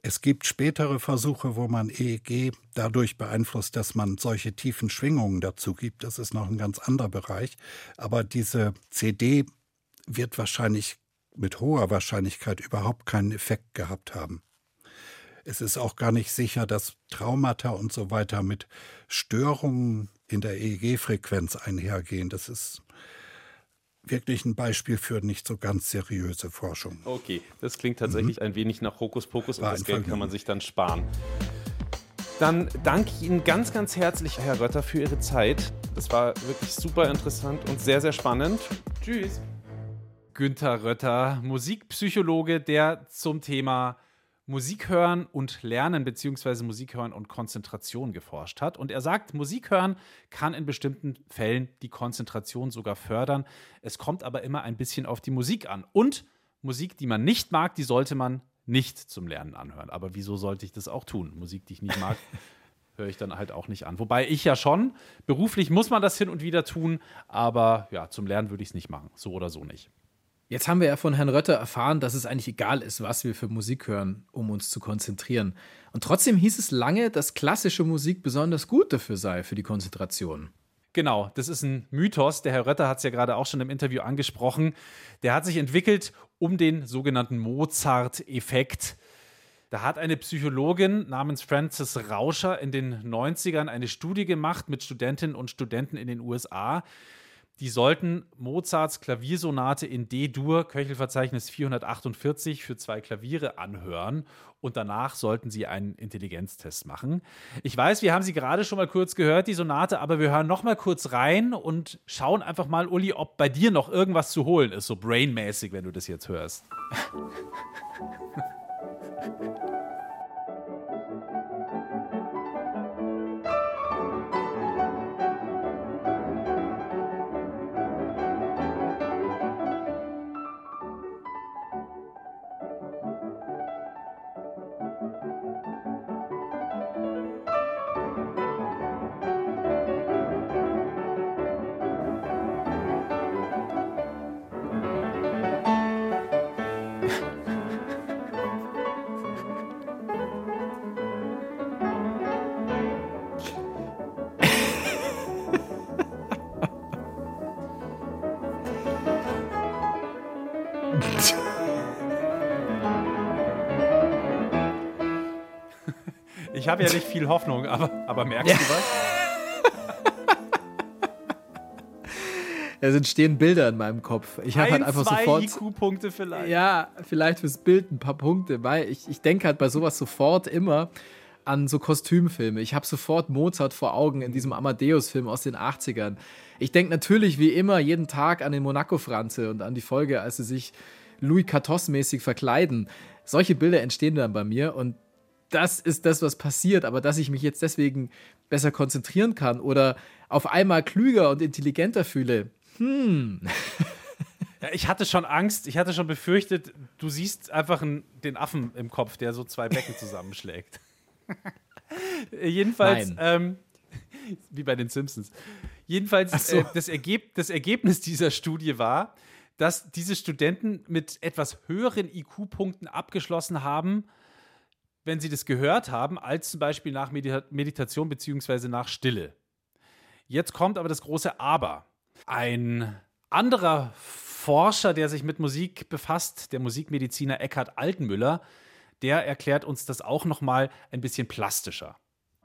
G: Es gibt spätere Versuche, wo man EEG dadurch beeinflusst, dass man solche tiefen Schwingungen dazu gibt. Das ist noch ein ganz anderer Bereich. Aber diese CD wird wahrscheinlich mit hoher Wahrscheinlichkeit überhaupt keinen Effekt gehabt haben. Es ist auch gar nicht sicher, dass Traumata und so weiter mit Störungen in der EEG-Frequenz einhergehen. Das ist wirklich ein Beispiel für nicht so ganz seriöse Forschung.
A: Okay, das klingt tatsächlich ein wenig nach Hokuspokus und das Geld kann man sich dann sparen. Dann danke ich Ihnen ganz, ganz herzlich, Herr Rötter, für Ihre Zeit. Das war wirklich super interessant und sehr, sehr spannend. Tschüss. Günther Rötter, Musikpsychologe, der zum Thema Musik hören und lernen beziehungsweise Musik hören und Konzentration geforscht hat. Und er sagt, Musik hören kann in bestimmten Fällen die Konzentration sogar fördern. Es kommt aber immer ein bisschen auf die Musik an. Und Musik, die man nicht mag, die sollte man nicht zum Lernen anhören. Aber wieso sollte ich das auch tun? Musik, die ich nicht mag, [LAUGHS] höre ich dann halt auch nicht an. Wobei ich ja schon, beruflich muss man das hin und wieder tun, aber ja, zum Lernen würde ich es nicht machen. So oder so nicht.
B: Jetzt haben wir ja von Herrn Rötter erfahren, dass es eigentlich egal ist, was wir für Musik hören, um uns zu konzentrieren. Und trotzdem hieß es lange, dass klassische Musik besonders gut dafür sei, für die Konzentration.
A: Genau, das ist ein Mythos. Der Herr Rötter hat es ja gerade auch schon im Interview angesprochen. Der hat sich entwickelt um den sogenannten Mozart-Effekt. Da hat eine Psychologin namens Frances Rauscher in den 90ern eine Studie gemacht mit Studentinnen und Studenten in den USA. Die sollten Mozarts Klaviersonate in D-Dur, Köchelverzeichnis 448 für zwei Klaviere anhören und danach sollten sie einen Intelligenztest machen. Ich weiß, wir haben sie gerade schon mal kurz gehört, die Sonate, aber wir hören noch mal kurz rein und schauen einfach mal, Uli, ob bei dir noch irgendwas zu holen ist, so brainmäßig, wenn du das jetzt hörst. [LAUGHS] habe ja nicht viel Hoffnung, aber, aber merkst du was? [LAUGHS]
B: Es entstehen Bilder in meinem Kopf. Ich habe halt
A: Ein,
B: einfach
A: zwei
B: sofort.
A: IQ-Punkte vielleicht.
B: Ja, vielleicht fürs Bild ein paar Punkte, weil ich, ich denke halt bei sowas sofort immer an so Kostümfilme. Ich habe sofort Mozart vor Augen in diesem Amadeus-Film aus den 80ern. Ich denke natürlich wie immer jeden Tag an den Monaco-Franze und an die Folge, als sie sich Louis XIV-mäßig verkleiden. Solche Bilder entstehen dann bei mir und das ist das, was passiert. Aber dass ich mich jetzt deswegen besser konzentrieren kann oder auf einmal klüger und intelligenter fühle,
A: Ja, ich hatte schon Angst, ich hatte schon befürchtet, du siehst einfach einen, den Affen im Kopf, der so zwei Becken zusammenschlägt. [LAUGHS] Jedenfalls, ähm, wie bei den Simpsons. Jedenfalls,
B: so.
A: äh, das, Ergeb das Ergebnis dieser Studie war, dass diese Studenten mit etwas höheren IQ-Punkten abgeschlossen haben, wenn sie das gehört haben, als zum Beispiel nach Medita Meditation bzw. nach Stille. Jetzt kommt aber das große Aber. Ein anderer Forscher, der sich mit Musik befasst, der Musikmediziner Eckhard Altenmüller, der erklärt uns das auch noch mal ein bisschen plastischer.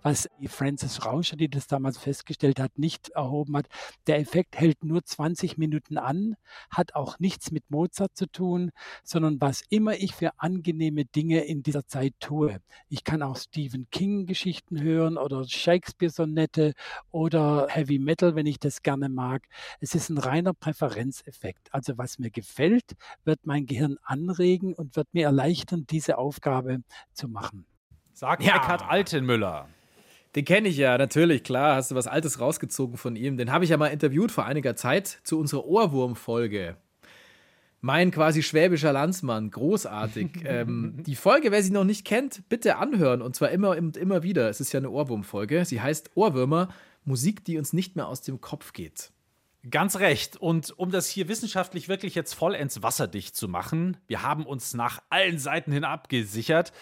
H: Was Francis Rauscher, die das damals festgestellt hat, nicht erhoben hat. Der Effekt hält nur 20 Minuten an, hat auch nichts mit Mozart zu tun, sondern was immer ich für angenehme Dinge in dieser Zeit tue. Ich kann auch Stephen King Geschichten hören oder Shakespeare Sonette oder Heavy Metal, wenn ich das gerne mag. Es ist ein reiner Präferenzeffekt. Also was mir gefällt, wird mein Gehirn anregen und wird mir erleichtern, diese Aufgabe zu machen.
A: Sagt
B: Ja.
A: Eckhard Altenmüller.
B: Den kenne ich ja, natürlich, klar. Hast du was Altes rausgezogen von ihm. Den habe ich ja mal interviewt vor einiger Zeit zu unserer Ohrwurm-Folge. Mein quasi schwäbischer Landsmann, großartig. [LAUGHS] ähm, die Folge, wer sie noch nicht kennt, bitte anhören und zwar immer und immer wieder. Es ist ja eine Ohrwurm-Folge. Sie heißt Ohrwürmer, Musik, die uns nicht mehr aus dem Kopf geht.
A: Ganz recht. Und um das hier wissenschaftlich wirklich jetzt vollends wasserdicht zu machen, wir haben uns nach allen Seiten hin abgesichert,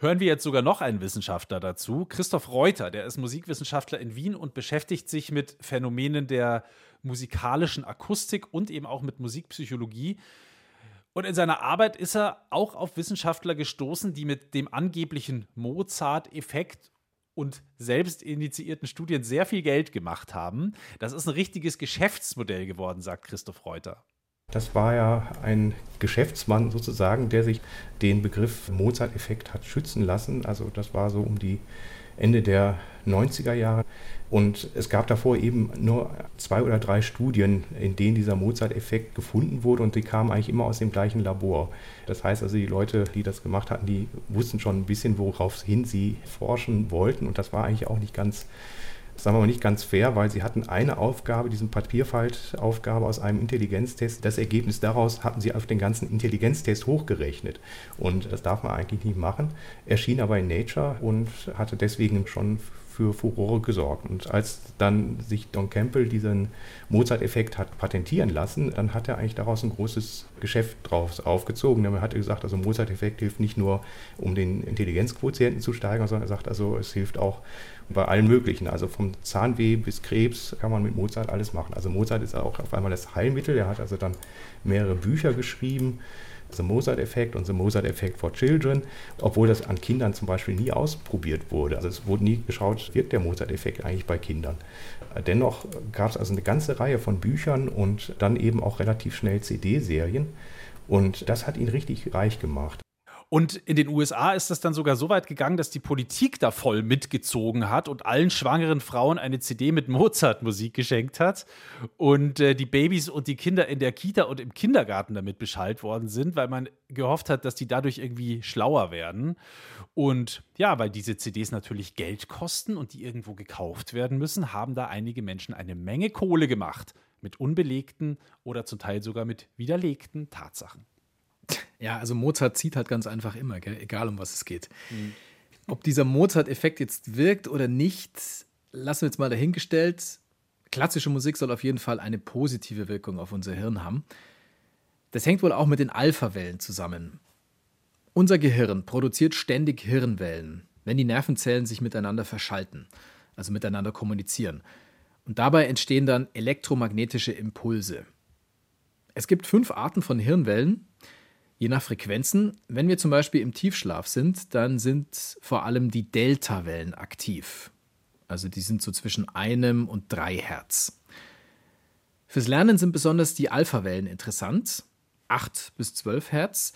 A: hören wir jetzt sogar noch einen Wissenschaftler dazu. Christoph Reuter, der ist Musikwissenschaftler in Wien und beschäftigt sich mit Phänomenen der musikalischen Akustik und eben auch mit Musikpsychologie. Und in seiner Arbeit ist er auch auf Wissenschaftler gestoßen, die mit dem angeblichen Mozart-Effekt und selbst initiierten Studien sehr viel Geld gemacht haben. Das ist ein richtiges Geschäftsmodell geworden, sagt Christoph Reuter.
I: Das war ja ein Geschäftsmann sozusagen, der sich den Begriff Mozart-Effekt hat schützen lassen. Also das war so um die Ende der 90er Jahre. Und es gab davor eben nur zwei oder drei Studien, in denen dieser Mozart-Effekt gefunden wurde und die kamen eigentlich immer aus dem gleichen Labor. Das heißt also, die Leute, die das gemacht hatten, die wussten schon ein bisschen, worauf hin sie forschen wollten und das war eigentlich auch nicht ganz sagen wir mal nicht ganz fair, weil sie hatten eine Aufgabe, diesen Papierfaltaufgabe aus einem Intelligenztest. Das Ergebnis daraus hatten sie auf den ganzen Intelligenztest hochgerechnet. Und das darf man eigentlich nicht machen. Erschien aber in Nature und hatte deswegen schon für Furore gesorgt. Und als dann sich Don Campbell diesen Mozart-Effekt hat patentieren lassen, dann hat er eigentlich daraus ein großes Geschäft drauf aufgezogen. Er hat gesagt, also Mozart-Effekt hilft nicht nur, um den Intelligenzquotienten zu steigern, sondern er sagt also, es hilft auch bei allen möglichen. Also vom Zahnweh bis Krebs kann man mit Mozart alles machen. Also Mozart ist auch auf einmal das Heilmittel. Er hat also dann mehrere Bücher geschrieben The Mozart-Effekt und The Mozart-Effekt for Children, obwohl das an Kindern zum Beispiel nie ausprobiert wurde. Also es wurde nie geschaut, wirkt der Mozart-Effekt eigentlich bei Kindern. Dennoch gab es also eine ganze Reihe von Büchern und dann eben auch relativ schnell CD-Serien. Und das hat ihn richtig reich gemacht.
A: Und in den USA ist das dann sogar so weit gegangen, dass die Politik da voll mitgezogen hat und allen schwangeren Frauen eine CD mit Mozart-Musik geschenkt hat. Und äh, die Babys und die Kinder in der Kita und im Kindergarten damit beschallt worden sind, weil man gehofft hat, dass die dadurch irgendwie schlauer werden. Und ja, weil diese CDs natürlich Geld kosten und die irgendwo gekauft werden müssen, haben da einige Menschen eine Menge Kohle gemacht. Mit unbelegten oder zum Teil sogar mit widerlegten Tatsachen.
B: Ja, also Mozart zieht halt ganz einfach immer, gell? egal um was es geht. Mhm. Ob dieser Mozart-Effekt jetzt wirkt oder nicht, lassen wir jetzt mal dahingestellt. Klassische Musik soll auf jeden Fall eine positive Wirkung auf unser Hirn haben. Das hängt wohl auch mit den Alpha-Wellen zusammen. Unser Gehirn produziert ständig Hirnwellen, wenn die Nervenzellen sich miteinander verschalten, also miteinander kommunizieren. Und dabei entstehen dann elektromagnetische Impulse. Es gibt fünf Arten von Hirnwellen, Je nach Frequenzen, wenn wir zum Beispiel im Tiefschlaf sind, dann sind vor allem die Delta-Wellen aktiv. Also die sind so zwischen einem und drei Hertz. Fürs Lernen sind besonders die Alpha-Wellen interessant, 8 bis 12 Hertz.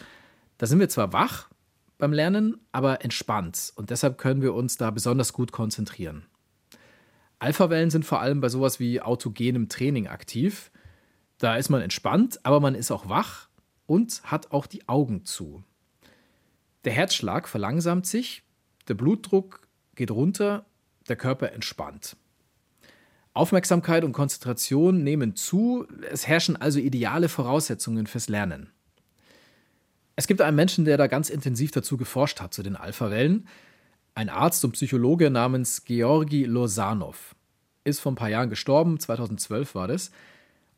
B: Da sind wir zwar wach beim Lernen, aber entspannt und deshalb können wir uns da besonders gut konzentrieren. Alpha-Wellen sind vor allem bei sowas wie autogenem Training aktiv. Da ist man entspannt, aber man ist auch wach und hat auch die Augen zu. Der Herzschlag verlangsamt sich, der Blutdruck geht runter, der Körper entspannt. Aufmerksamkeit und Konzentration nehmen zu, es herrschen also ideale Voraussetzungen fürs Lernen. Es gibt einen Menschen, der da ganz intensiv dazu geforscht hat, zu den Alpha-Wellen. Ein Arzt und Psychologe namens Georgi Losanov. Ist vor ein paar Jahren gestorben, 2012 war das.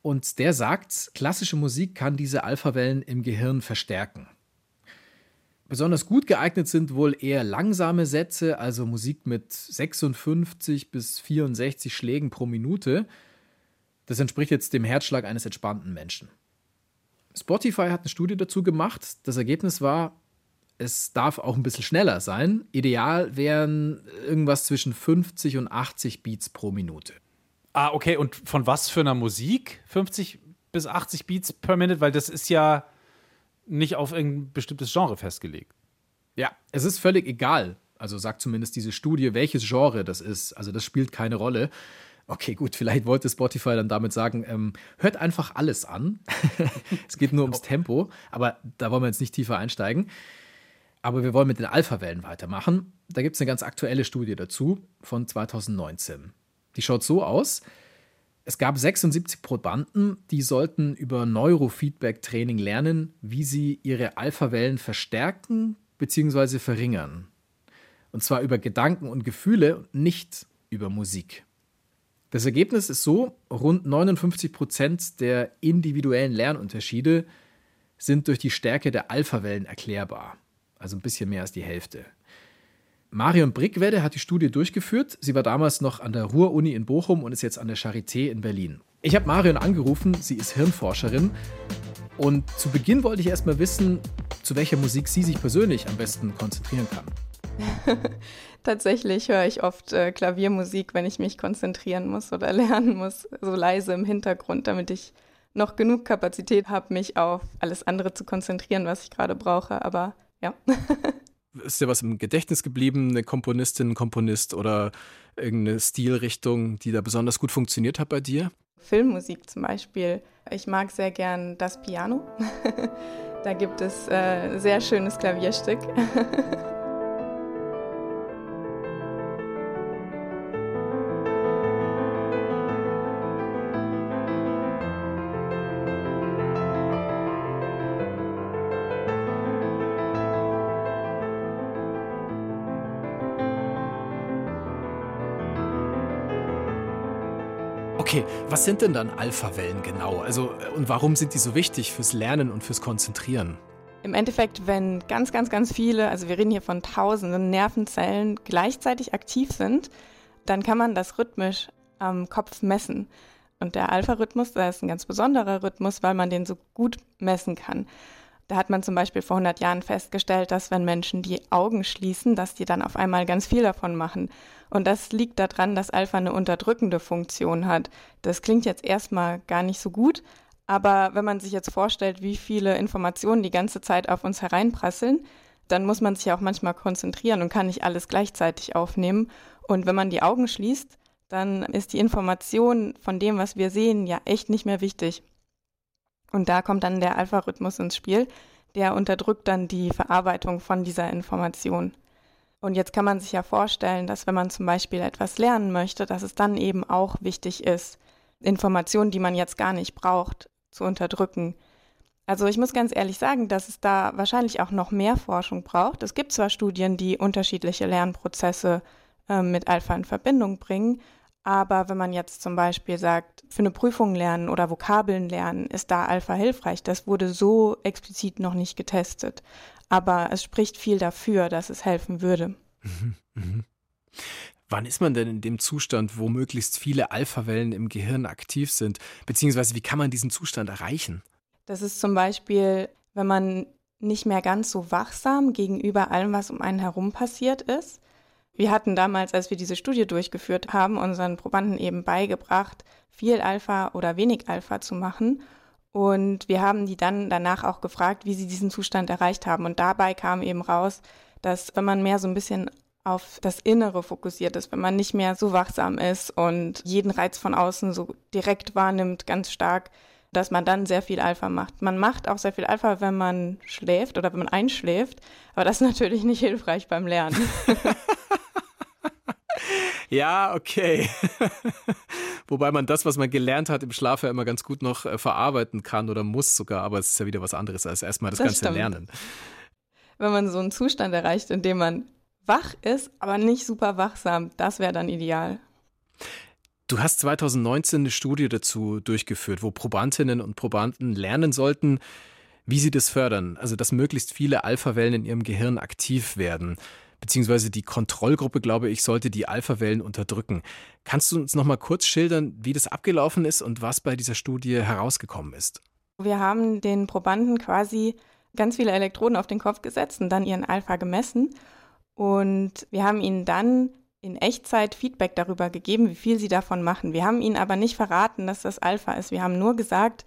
B: Und der sagt, klassische Musik kann diese Alphawellen im Gehirn verstärken. Besonders gut geeignet sind wohl eher langsame Sätze, also Musik mit 56 bis 64 Schlägen pro Minute. Das entspricht jetzt dem Herzschlag eines entspannten Menschen. Spotify hat eine Studie dazu gemacht. Das Ergebnis war, es darf auch ein bisschen schneller sein. Ideal wären irgendwas zwischen 50 und 80 Beats pro Minute.
A: Ah, okay. Und von was für einer Musik? 50 bis 80 Beats per Minute? Weil das ist ja nicht auf irgendein bestimmtes Genre festgelegt.
B: Ja, es ist völlig egal. Also sagt zumindest diese Studie, welches Genre das ist. Also das spielt keine Rolle. Okay, gut, vielleicht wollte Spotify dann damit sagen, ähm, hört einfach alles an. [LAUGHS] es geht nur ums Tempo, aber da wollen wir jetzt nicht tiefer einsteigen. Aber wir wollen mit den Alpha-Wellen weitermachen. Da gibt es eine ganz aktuelle Studie dazu von 2019. Die schaut so aus. Es gab 76 Probanden, die sollten über Neurofeedback-Training lernen, wie sie ihre Alpha-Wellen verstärken bzw. verringern. Und zwar über Gedanken und Gefühle, nicht über Musik. Das Ergebnis ist so, rund 59 Prozent der individuellen Lernunterschiede sind durch die Stärke der Alpha-Wellen erklärbar. Also ein bisschen mehr als die Hälfte. Marion Brickwedde hat die Studie durchgeführt. Sie war damals noch an der Ruhr-Uni in Bochum und ist jetzt an der Charité in Berlin. Ich habe Marion angerufen, sie ist Hirnforscherin. Und zu Beginn wollte ich erstmal wissen, zu welcher Musik sie sich persönlich am besten konzentrieren kann. [LAUGHS]
J: Tatsächlich höre ich oft äh, Klaviermusik, wenn ich mich konzentrieren muss oder [LAUGHS] lernen muss, so leise im Hintergrund, damit ich noch genug Kapazität habe, mich auf alles andere zu konzentrieren, was ich gerade brauche. Aber ja. [LAUGHS]
B: Ist dir was im Gedächtnis geblieben, eine Komponistin, Komponist oder irgendeine Stilrichtung, die da besonders gut funktioniert hat bei dir?
J: Filmmusik zum Beispiel. Ich mag sehr gern das Piano. [LAUGHS] da gibt es äh, sehr schönes Klavierstück. [LAUGHS]
B: Okay, was sind denn dann Alpha-Wellen genau? Also, und warum sind die so wichtig fürs Lernen und fürs Konzentrieren?
J: Im Endeffekt, wenn ganz, ganz, ganz viele, also wir reden hier von tausenden Nervenzellen gleichzeitig aktiv sind, dann kann man das rhythmisch am Kopf messen. Und der Alpha-Rhythmus, das ist ein ganz besonderer Rhythmus, weil man den so gut messen kann. Da hat man zum Beispiel vor 100 Jahren festgestellt, dass wenn Menschen die Augen schließen, dass die dann auf einmal ganz viel davon machen. Und das liegt daran, dass Alpha eine unterdrückende Funktion hat. Das klingt jetzt erstmal gar nicht so gut, aber wenn man sich jetzt vorstellt, wie viele Informationen die ganze Zeit auf uns hereinprasseln, dann muss man sich auch manchmal konzentrieren und kann nicht alles gleichzeitig aufnehmen. Und wenn man die Augen schließt, dann ist die Information von dem, was wir sehen, ja echt nicht mehr wichtig. Und da kommt dann der Alpha-Rhythmus ins Spiel, der unterdrückt dann die Verarbeitung von dieser Information. Und jetzt kann man sich ja vorstellen, dass wenn man zum Beispiel etwas lernen möchte, dass es dann eben auch wichtig ist, Informationen, die man jetzt gar nicht braucht, zu unterdrücken. Also ich muss ganz ehrlich sagen, dass es da wahrscheinlich auch noch mehr Forschung braucht. Es gibt zwar Studien, die unterschiedliche Lernprozesse äh, mit Alpha in Verbindung bringen, aber wenn man jetzt zum Beispiel sagt, für eine Prüfung lernen oder Vokabeln lernen, ist da Alpha hilfreich. Das wurde so explizit noch nicht getestet. Aber es spricht viel dafür, dass es helfen würde. Mhm,
B: mhm. Wann ist man denn in dem Zustand, wo möglichst viele Alpha-Wellen im Gehirn aktiv sind? Beziehungsweise wie kann man diesen Zustand erreichen?
J: Das ist zum Beispiel, wenn man nicht mehr ganz so wachsam gegenüber allem, was um einen herum passiert ist. Wir hatten damals, als wir diese Studie durchgeführt haben, unseren Probanden eben beigebracht, viel Alpha oder wenig Alpha zu machen. Und wir haben die dann danach auch gefragt, wie sie diesen Zustand erreicht haben. Und dabei kam eben raus, dass wenn man mehr so ein bisschen auf das Innere fokussiert ist, wenn man nicht mehr so wachsam ist und jeden Reiz von außen so direkt wahrnimmt, ganz stark, dass man dann sehr viel Alpha macht. Man macht auch sehr viel Alpha, wenn man schläft oder wenn man einschläft, aber das ist natürlich nicht hilfreich beim Lernen. [LAUGHS]
B: Ja, okay. [LAUGHS] Wobei man das, was man gelernt hat im Schlaf ja immer ganz gut noch äh, verarbeiten kann oder muss sogar, aber es ist ja wieder was anderes als erstmal das, das ganze stimmt. Lernen.
J: Wenn man so einen Zustand erreicht, in dem man wach ist, aber nicht super wachsam, das wäre dann ideal.
B: Du hast 2019 eine Studie dazu durchgeführt, wo Probandinnen und Probanden lernen sollten, wie sie das fördern, also dass möglichst viele Alpha-Wellen in ihrem Gehirn aktiv werden beziehungsweise die Kontrollgruppe, glaube ich, sollte die Alpha-Wellen unterdrücken. Kannst du uns noch mal kurz schildern, wie das abgelaufen ist und was bei dieser Studie herausgekommen ist?
J: Wir haben den Probanden quasi ganz viele Elektroden auf den Kopf gesetzt und dann ihren Alpha gemessen. Und wir haben ihnen dann in Echtzeit Feedback darüber gegeben, wie viel sie davon machen. Wir haben ihnen aber nicht verraten, dass das Alpha ist. Wir haben nur gesagt,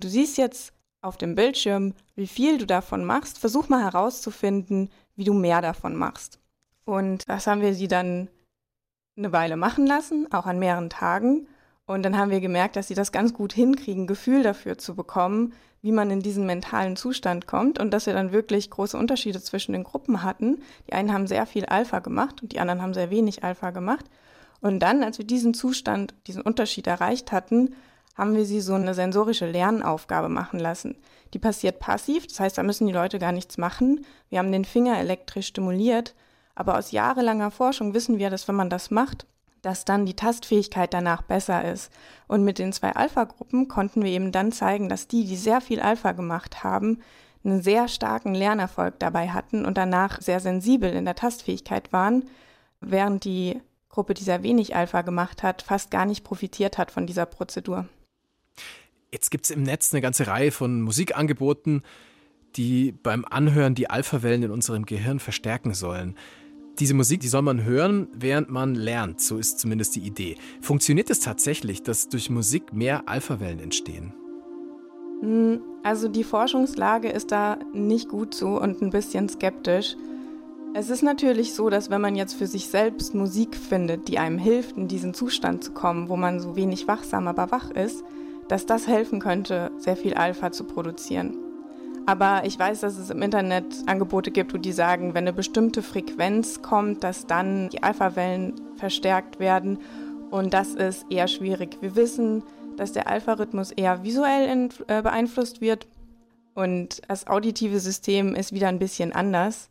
J: du siehst jetzt auf dem Bildschirm, wie viel du davon machst. Versuch mal herauszufinden, wie du mehr davon machst. Und das haben wir sie dann eine Weile machen lassen, auch an mehreren Tagen. Und dann haben wir gemerkt, dass sie das ganz gut hinkriegen, Gefühl dafür zu bekommen, wie man in diesen mentalen Zustand kommt und dass wir dann wirklich große Unterschiede zwischen den Gruppen hatten. Die einen haben sehr viel Alpha gemacht und die anderen haben sehr wenig Alpha gemacht. Und dann, als wir diesen Zustand, diesen Unterschied erreicht hatten, haben wir sie so eine sensorische Lernaufgabe machen lassen. Die passiert passiv, das heißt, da müssen die Leute gar nichts machen. Wir haben den Finger elektrisch stimuliert, aber aus jahrelanger Forschung wissen wir, dass wenn man das macht, dass dann die Tastfähigkeit danach besser ist. Und mit den zwei Alpha-Gruppen konnten wir eben dann zeigen, dass die, die sehr viel Alpha gemacht haben, einen sehr starken Lernerfolg dabei hatten und danach sehr sensibel in der Tastfähigkeit waren, während die Gruppe, die sehr wenig Alpha gemacht hat, fast gar nicht profitiert hat von dieser Prozedur.
B: Jetzt gibt es im Netz eine ganze Reihe von Musikangeboten, die beim Anhören die Alphawellen in unserem Gehirn verstärken sollen. Diese Musik, die soll man hören, während man lernt. So ist zumindest die Idee. Funktioniert es tatsächlich, dass durch Musik mehr Alphawellen entstehen?
J: Hm, Also die Forschungslage ist da nicht gut so und ein bisschen skeptisch. Es ist natürlich so, dass wenn man jetzt für sich selbst Musik findet, die einem hilft, in diesen Zustand zu kommen, wo man so wenig wachsam, aber wach ist, dass das helfen könnte, sehr viel Alpha zu produzieren. Aber ich weiß, dass es im Internet Angebote gibt, wo die sagen, wenn eine bestimmte Frequenz kommt, dass dann die Alpha-Wellen verstärkt werden. Und das ist eher schwierig. Wir wissen, dass der Alpha-Rhythmus eher visuell in, äh, beeinflusst wird. Und das auditive System ist wieder ein bisschen anders.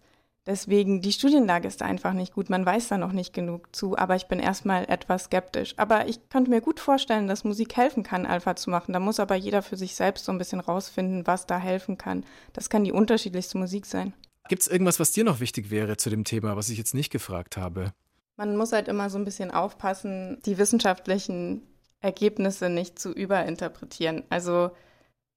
J: Deswegen, die Studienlage ist da einfach nicht gut. Man weiß da noch nicht genug zu, aber ich bin erstmal etwas skeptisch. Aber ich könnte mir gut vorstellen, dass Musik helfen kann, Alpha zu machen. Da muss aber jeder für sich selbst so ein bisschen rausfinden, was da helfen kann. Das kann die unterschiedlichste Musik sein.
B: Gibt es irgendwas, was dir noch wichtig wäre zu dem Thema, was ich jetzt nicht gefragt habe?
J: Man muss halt immer so ein bisschen aufpassen, die wissenschaftlichen Ergebnisse nicht zu überinterpretieren. Also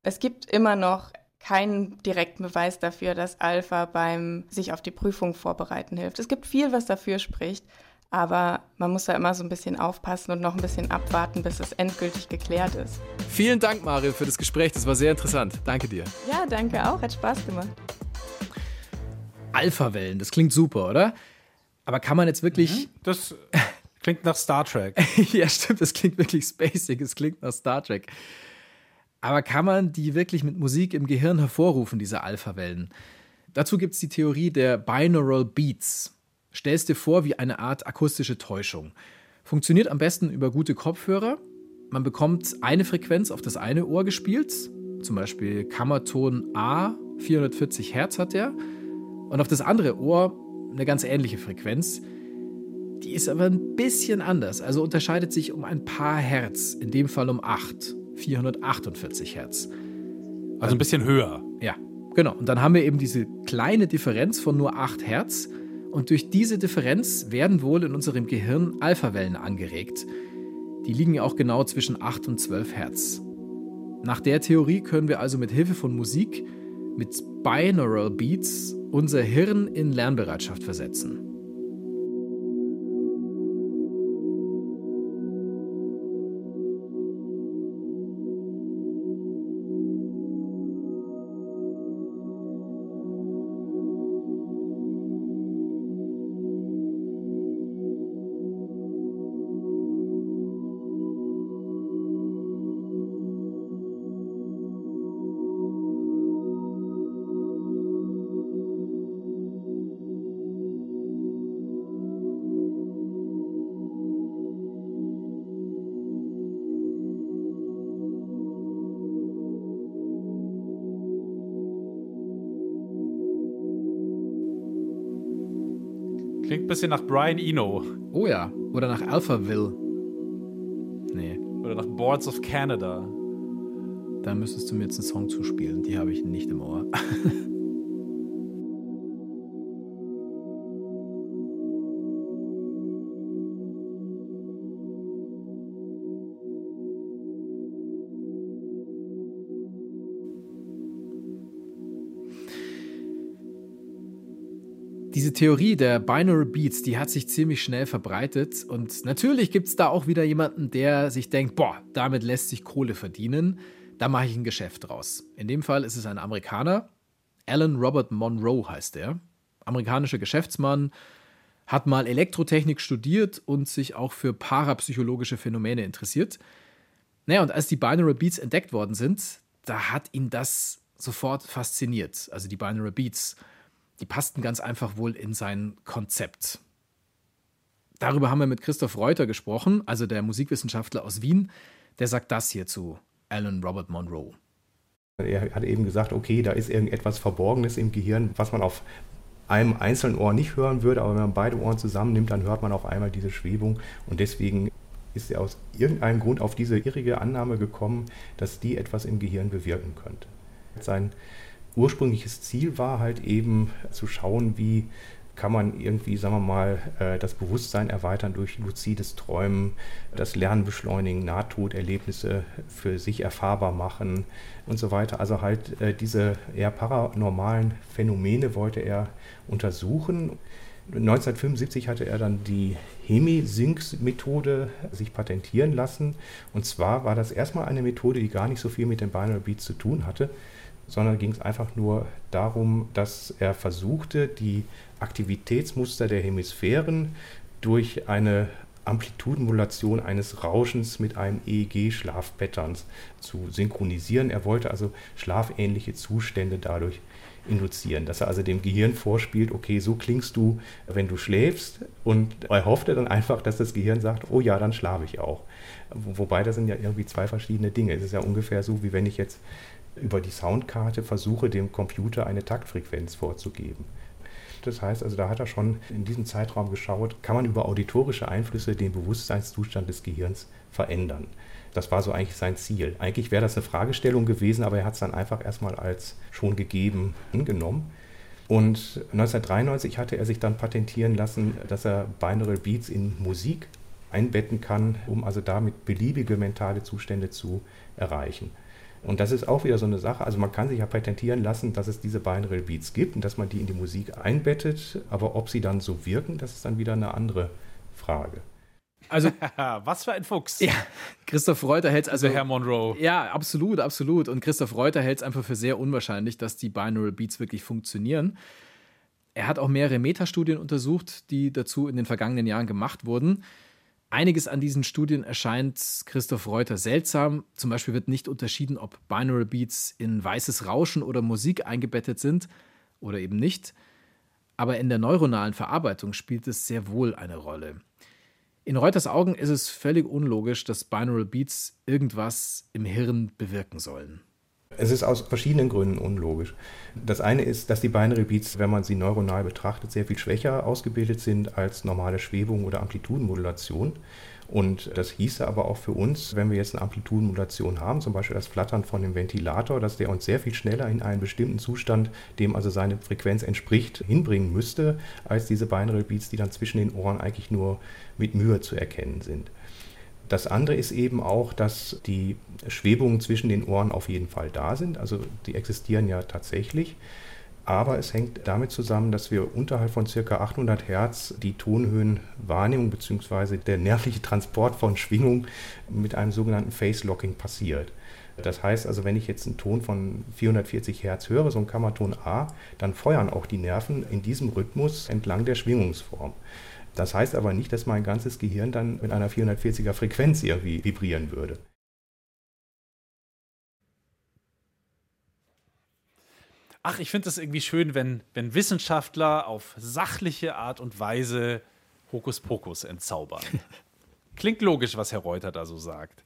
J: es gibt immer noch keinen direkten Beweis dafür, dass Alpha beim sich auf die Prüfung vorbereiten hilft. Es gibt viel, was dafür spricht, aber man muss da immer so ein bisschen aufpassen und noch ein bisschen abwarten, bis es endgültig geklärt ist.
B: Vielen Dank, Mario, für das Gespräch. Das war sehr interessant. Danke dir.
J: Ja, danke auch. Hat Spaß gemacht.
B: Alpha-Wellen, das klingt super, oder? Aber kann man jetzt wirklich.
A: Das klingt nach Star Trek. [LAUGHS]
B: ja, stimmt, das klingt wirklich spacig, es klingt nach Star Trek. Aber kann man die wirklich mit Musik im Gehirn hervorrufen, diese Alpha-Wellen? Dazu gibt es die Theorie der Binaural Beats. Stellst dir vor wie eine Art akustische Täuschung. Funktioniert am besten über gute Kopfhörer. Man bekommt eine Frequenz auf das eine Ohr gespielt, zum Beispiel Kammerton A, 440 Hertz hat der, und auf das andere Ohr eine ganz ähnliche Frequenz. Die ist aber ein bisschen anders, also unterscheidet sich um ein paar Hertz, in dem Fall um 8, 448 Hertz.
A: Also ein bisschen höher.
B: Ja, genau. Und dann haben wir eben diese kleine Differenz von nur 8 Hertz. Und durch diese Differenz werden wohl in unserem Gehirn Alphawellen angeregt. Die liegen ja auch genau zwischen 8 und 12 Hertz. Nach der Theorie können wir also mit Hilfe von Musik, mit Binaural Beats, unser Hirn in Lernbereitschaft versetzen.
A: Bisschen nach Brian Eno.
B: Oh ja, oder nach Alphaville. Nee,
A: Oder nach Boards of Canada.
B: da müsstest du mir jetzt einen Song zuspielen. Die habe ich nicht im Ohr. [LAUGHS] Diese Theorie der Binaural Beats, die hat sich ziemlich schnell verbreitet und natürlich gibt es da auch wieder jemanden, der sich denkt, boah, damit lässt sich Kohle verdienen, da mache ich ein Geschäft draus. In dem Fall ist es ein Amerikaner, Alan Robert Monroe heißt er, amerikanischer Geschäftsmann, hat mal Elektrotechnik studiert und sich auch für parapsychologische Phänomene interessiert. Naja, und als die Binaural Beats entdeckt worden sind, da hat ihn das sofort fasziniert. Also die Binaural Beats, die passten ganz einfach wohl in sein Konzept. Darüber haben wir mit Christoph Reuter gesprochen, also der Musikwissenschaftler aus Wien. Der sagt das hier zu Alan Robert Monroe.
I: Er hat eben gesagt, okay, da ist irgendetwas Verborgenes im Gehirn, was man auf einem einzelnen Ohr nicht hören würde, aber wenn man beide Ohren zusammennimmt, dann hört man auf einmal diese Schwebung und deswegen ist er aus irgendeinem Grund auf diese irrige Annahme gekommen, dass die etwas im Gehirn bewirken könnte. Sein ursprüngliches Ziel war halt eben zu schauen, wie kann man irgendwie, sagen wir mal, äh, das Bewusstsein erweitern durch luzides Träumen, das Lernen beschleunigen, Nahtoderlebnisse für sich erfahrbar machen und so weiter. Also halt äh, diese eher paranormalen Phänomene wollte er untersuchen. 1975 hatte er dann die Hemi-Sync-Methode sich patentieren lassen. Und zwar war das erstmal eine Methode, die gar nicht so viel mit den Binary Beats zu tun hatte, sondern ging es einfach nur darum, dass er versuchte, die Aktivitätsmuster der Hemisphären durch eine Amplitudenmodulation eines Rauschens mit einem EEG-Schlafpatterns zu synchronisieren. Er wollte also schlafähnliche Zustände dadurch induzieren, dass er also dem Gehirn vorspielt, okay, so klingst du, wenn du schläfst und er hoffte dann einfach, dass das Gehirn sagt, oh ja, dann schlafe ich auch. Wobei das sind ja irgendwie zwei verschiedene Dinge. Es ist ja ungefähr so, wie wenn ich jetzt über die Soundkarte versuche, dem Computer eine Taktfrequenz vorzugeben. Das heißt also, da hat er schon in diesem Zeitraum geschaut, kann man über auditorische Einflüsse den Bewusstseinszustand des Gehirns verändern. Das war so eigentlich sein Ziel. Eigentlich wäre das eine Fragestellung gewesen, aber er hat es dann einfach erstmal als schon gegeben angenommen. Und 1993 hatte er sich dann patentieren lassen, dass er Binaural Beats in Musik einbetten kann, um also damit beliebige mentale Zustände zu erreichen. Und das ist auch wieder so eine Sache. Also man kann sich ja patentieren lassen, dass es diese Binaural Beats gibt und dass man die in die Musik einbettet. Aber ob sie dann so wirken, das ist dann wieder eine andere Frage.
A: Also, [LAUGHS] was für ein Fuchs.
B: Ja, Christoph Reuter hält es also.
A: Herr Monroe.
B: Ja, absolut, absolut. Und Christoph Reuter hält es einfach für sehr unwahrscheinlich, dass die Binaural Beats wirklich funktionieren. Er hat auch mehrere Metastudien untersucht, die dazu in den vergangenen Jahren gemacht wurden. Einiges an diesen Studien erscheint Christoph Reuter seltsam. Zum Beispiel wird nicht unterschieden, ob Binaural Beats in weißes Rauschen oder Musik eingebettet sind oder eben nicht. Aber in der neuronalen Verarbeitung spielt es sehr wohl eine Rolle. In Reuters Augen ist es völlig unlogisch, dass Binaural Beats irgendwas im Hirn bewirken sollen.
I: Es ist aus verschiedenen Gründen unlogisch. Das eine ist, dass die Binary Beats, wenn man sie neuronal betrachtet, sehr viel schwächer ausgebildet sind als normale Schwebung oder Amplitudenmodulation. Und das hieße aber auch für uns, wenn wir jetzt eine Amplitudenmodulation haben, zum Beispiel das Flattern von dem Ventilator, dass der uns sehr viel schneller in einen bestimmten Zustand, dem also seine Frequenz entspricht, hinbringen müsste, als diese Binary Beats, die dann zwischen den Ohren eigentlich nur mit Mühe zu erkennen sind. Das andere ist eben auch, dass die Schwebungen zwischen den Ohren auf jeden Fall da sind. Also die existieren ja tatsächlich. Aber es hängt damit zusammen, dass wir unterhalb von ca. 800 Hertz die Tonhöhenwahrnehmung bzw. der nervliche Transport von Schwingung mit einem sogenannten Phase Locking passiert. Das heißt also, wenn ich jetzt einen Ton von 440 Hertz höre, so ein Kammerton A, dann feuern auch die Nerven in diesem Rhythmus entlang der Schwingungsform. Das heißt aber nicht, dass mein ganzes Gehirn dann mit einer 440er Frequenz irgendwie vibrieren würde.
A: Ach, ich finde es irgendwie schön, wenn, wenn Wissenschaftler auf sachliche Art und Weise Hokuspokus entzaubern. [LAUGHS] Klingt logisch, was Herr Reuter da so sagt.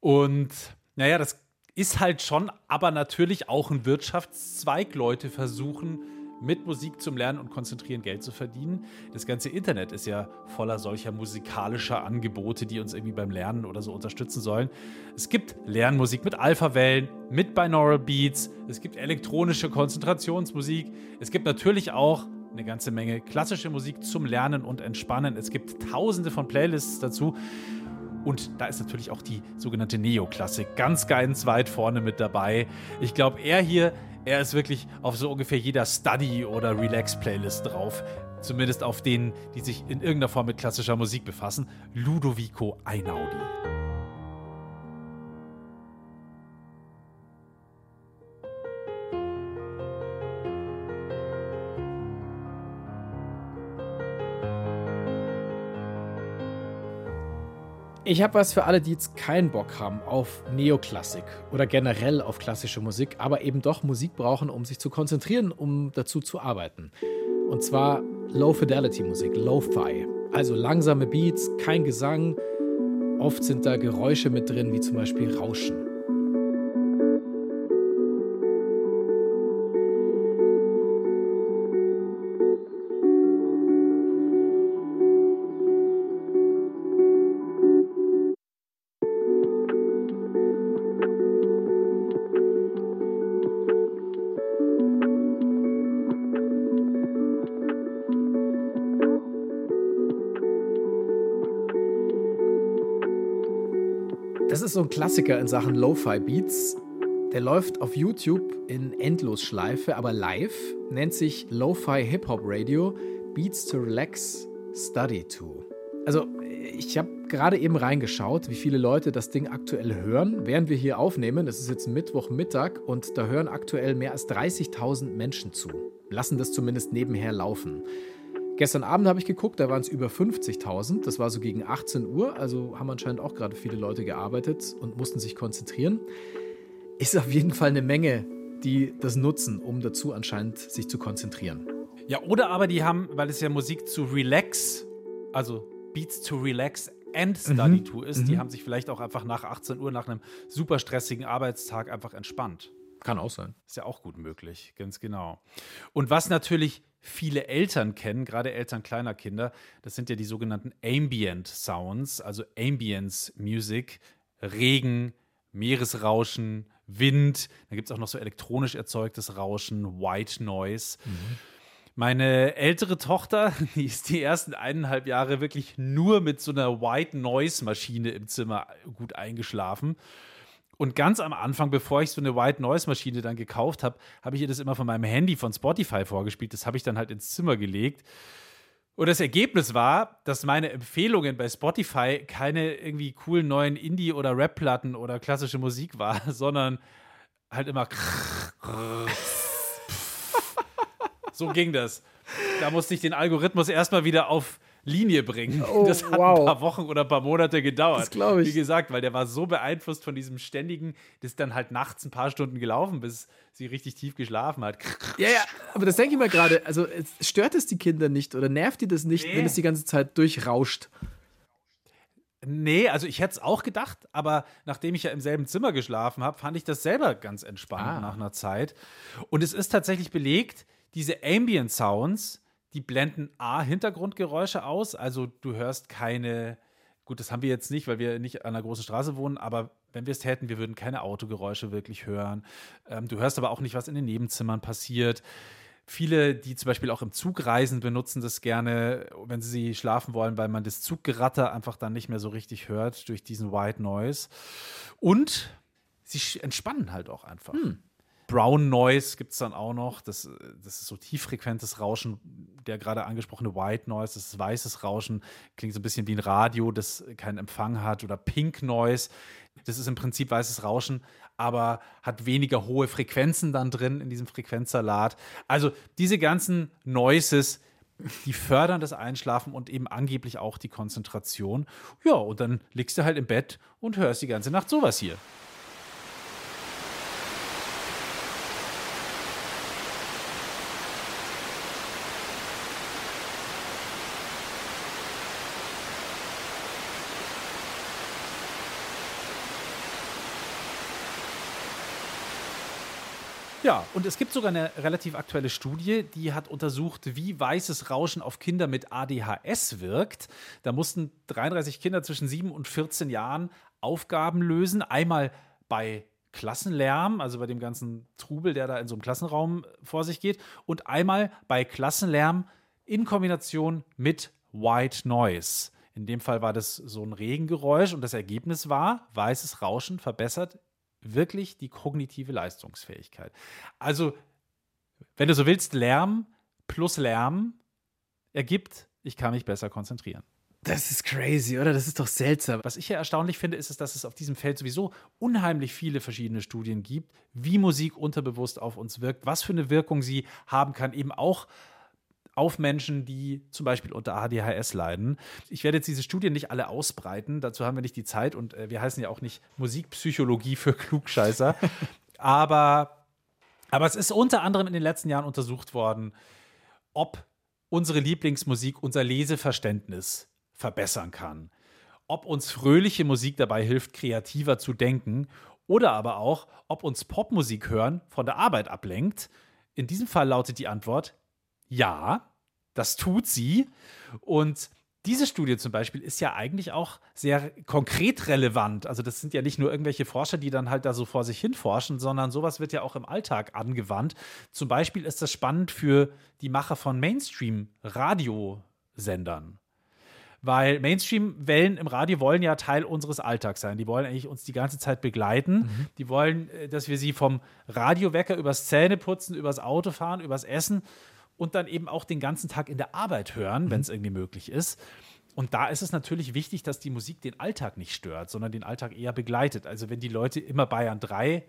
A: Und naja, das ist halt schon, aber natürlich auch ein Wirtschaftszweig. Leute versuchen, mit Musik zum Lernen und Konzentrieren Geld zu verdienen. Das ganze Internet ist ja voller solcher musikalischer Angebote, die uns irgendwie beim Lernen oder so unterstützen sollen. Es gibt Lernmusik mit Alpha-Wellen, mit Binaural Beats, es gibt elektronische Konzentrationsmusik, es gibt natürlich auch eine ganze Menge klassische Musik zum Lernen und Entspannen. Es gibt tausende von Playlists dazu. Und da ist natürlich auch die sogenannte Neoklassik ganz, ganz weit vorne mit dabei. Ich glaube, er hier er ist wirklich auf so ungefähr jeder Study- oder Relax-Playlist drauf. Zumindest auf denen, die sich in irgendeiner Form mit klassischer Musik befassen. Ludovico Einaudi.
B: Ich habe was für alle, die jetzt keinen Bock haben auf Neoklassik oder generell auf klassische Musik, aber eben doch Musik brauchen, um sich zu konzentrieren, um dazu zu arbeiten. Und zwar Low-Fidelity-Musik, Lo-Fi. Also langsame Beats, kein Gesang. Oft sind da Geräusche mit drin, wie zum Beispiel Rauschen. Das ist so ein Klassiker in Sachen Lo-Fi-Beats. Der läuft auf YouTube in Endlosschleife, aber live, nennt sich Lo-Fi Hip-Hop Radio. Beats to Relax Study to. Also, ich habe gerade eben reingeschaut, wie viele Leute das Ding aktuell hören, während wir hier aufnehmen. Es ist jetzt Mittwochmittag und da hören aktuell mehr als 30.000 Menschen zu. Lassen das zumindest nebenher laufen. Gestern Abend habe ich geguckt, da waren es über 50.000. Das war so gegen 18 Uhr, also haben anscheinend auch gerade viele Leute gearbeitet und mussten sich konzentrieren. Ist auf jeden Fall eine Menge, die das nutzen, um dazu anscheinend sich zu konzentrieren.
A: Ja, oder aber die haben, weil es ja Musik zu relax, also Beats to relax and study
B: Mhm.
A: to ist, die haben sich vielleicht auch einfach nach 18 Uhr, nach einem super stressigen Arbeitstag einfach entspannt.
B: Kann auch sein.
A: Ist ja auch gut möglich, ganz genau. Und was natürlich viele Eltern kennen, gerade Eltern kleiner Kinder, das sind ja die sogenannten Ambient Sounds, also Ambience Music, Regen, Meeresrauschen, Wind, dann gibt es auch noch so elektronisch erzeugtes Rauschen, White Noise. Meine ältere Tochter, [LAUGHS] die ist die ersten eineinhalb Jahre wirklich nur mit so einer White Noise Maschine im Zimmer gut eingeschlafen. Und ganz am Anfang, bevor ich so eine White Noise Maschine dann gekauft habe, habe ich ihr das immer von meinem Handy von Spotify vorgespielt. Das habe ich dann halt ins Zimmer gelegt. Und das Ergebnis war, dass meine Empfehlungen bei Spotify keine irgendwie coolen neuen Indie- oder Rap-Platten oder klassische Musik war, [LAUGHS] sondern halt immer [LAUGHS] so ging das. Da musste ich den Algorithmus erstmal wieder auf Linie bringen.
B: Oh,
A: das hat
B: wow.
A: ein paar Wochen oder ein paar Monate gedauert.
B: Das glaub ich.
A: Wie gesagt, weil der war so beeinflusst von diesem ständigen, das ist dann halt nachts ein paar Stunden gelaufen, bis sie richtig tief geschlafen hat.
B: Ja, ja, aber das denke ich mir gerade. Also, stört es die Kinder nicht oder nervt die das nicht,
A: Nee.
B: wenn es die ganze Zeit durchrauscht?
A: Nee, also ich hätte es auch gedacht, aber nachdem ich ja im selben Zimmer geschlafen habe, fand ich das selber ganz entspannt
B: Ah.
A: nach einer Zeit. Und es ist tatsächlich belegt, diese Ambient Sounds, die blenden A, Hintergrundgeräusche aus, also du hörst keine, gut, das haben wir jetzt nicht, weil wir nicht an einer großen Straße wohnen, aber wenn wir es täten, wir würden keine Autogeräusche wirklich hören. Ähm, du hörst aber auch nicht, was in den Nebenzimmern passiert. Viele, die zum Beispiel auch im Zug reisen, benutzen das gerne, wenn sie schlafen wollen, weil man das Zuggeratter einfach dann nicht mehr so richtig hört durch diesen White Noise. Und sie entspannen halt auch einfach. Brown Noise gibt es dann auch noch. Das, das ist so tieffrequentes Rauschen. Der gerade angesprochene White Noise, das ist weißes Rauschen, klingt so ein bisschen wie ein Radio, das keinen Empfang hat. Oder Pink Noise, das ist im Prinzip weißes Rauschen, aber hat weniger hohe Frequenzen dann drin in diesem Frequenzsalat. Also diese ganzen Noises, die fördern das Einschlafen und eben angeblich auch die Konzentration. Ja, und dann liegst du halt im Bett und hörst die ganze Nacht sowas hier. Ja, und es gibt sogar eine relativ aktuelle Studie, die hat untersucht, wie weißes Rauschen auf Kinder mit ADHS wirkt. Da mussten 33 Kinder zwischen 7 und 14 Jahren Aufgaben lösen. Einmal bei Klassenlärm, also bei dem ganzen Trubel, der da in so einem Klassenraum vor sich geht, und einmal bei Klassenlärm in Kombination mit White Noise. In dem Fall war das so ein Regengeräusch und das Ergebnis war, weißes Rauschen verbessert wirklich die kognitive Leistungsfähigkeit. Also, wenn du so willst, Lärm plus Lärm ergibt, ich kann mich besser konzentrieren.
B: Das ist crazy, oder? Das ist doch seltsam.
A: Was ich ja erstaunlich finde, ist, dass es auf diesem Feld sowieso unheimlich viele verschiedene Studien gibt, wie Musik unterbewusst auf uns wirkt, was für eine Wirkung sie haben kann, eben auch auf Menschen, die zum Beispiel unter ADHS leiden. Ich werde jetzt diese Studien nicht alle ausbreiten, dazu haben wir nicht die Zeit und äh, wir heißen ja auch nicht Musikpsychologie für Klugscheißer. [LAUGHS] aber, aber es ist unter anderem in den letzten Jahren untersucht worden, ob unsere Lieblingsmusik unser Leseverständnis verbessern kann. Ob uns fröhliche Musik dabei hilft, kreativer zu denken oder aber auch, ob uns Popmusik hören von der Arbeit ablenkt. In diesem Fall lautet die Antwort ja, das tut sie. Und diese Studie zum Beispiel ist ja eigentlich auch sehr konkret relevant. Also das sind ja nicht nur irgendwelche Forscher, die dann halt da so vor sich hin forschen, sondern sowas wird ja auch im Alltag angewandt. Zum Beispiel ist das spannend für die Macher von Mainstream-Radiosendern. Weil Mainstream-Wellen im Radio wollen ja Teil unseres Alltags sein. Die wollen eigentlich uns die ganze Zeit begleiten. Die wollen, äh, dass wir sie vom Radiowecker übers Zähneputzen, übers Autofahren, übers Essen und dann eben auch den ganzen Tag in der Arbeit hören, wenn es irgendwie möglich ist. Und da ist es natürlich wichtig, dass die Musik den Alltag nicht stört, sondern den Alltag eher begleitet. Also wenn die Leute immer Bayern 3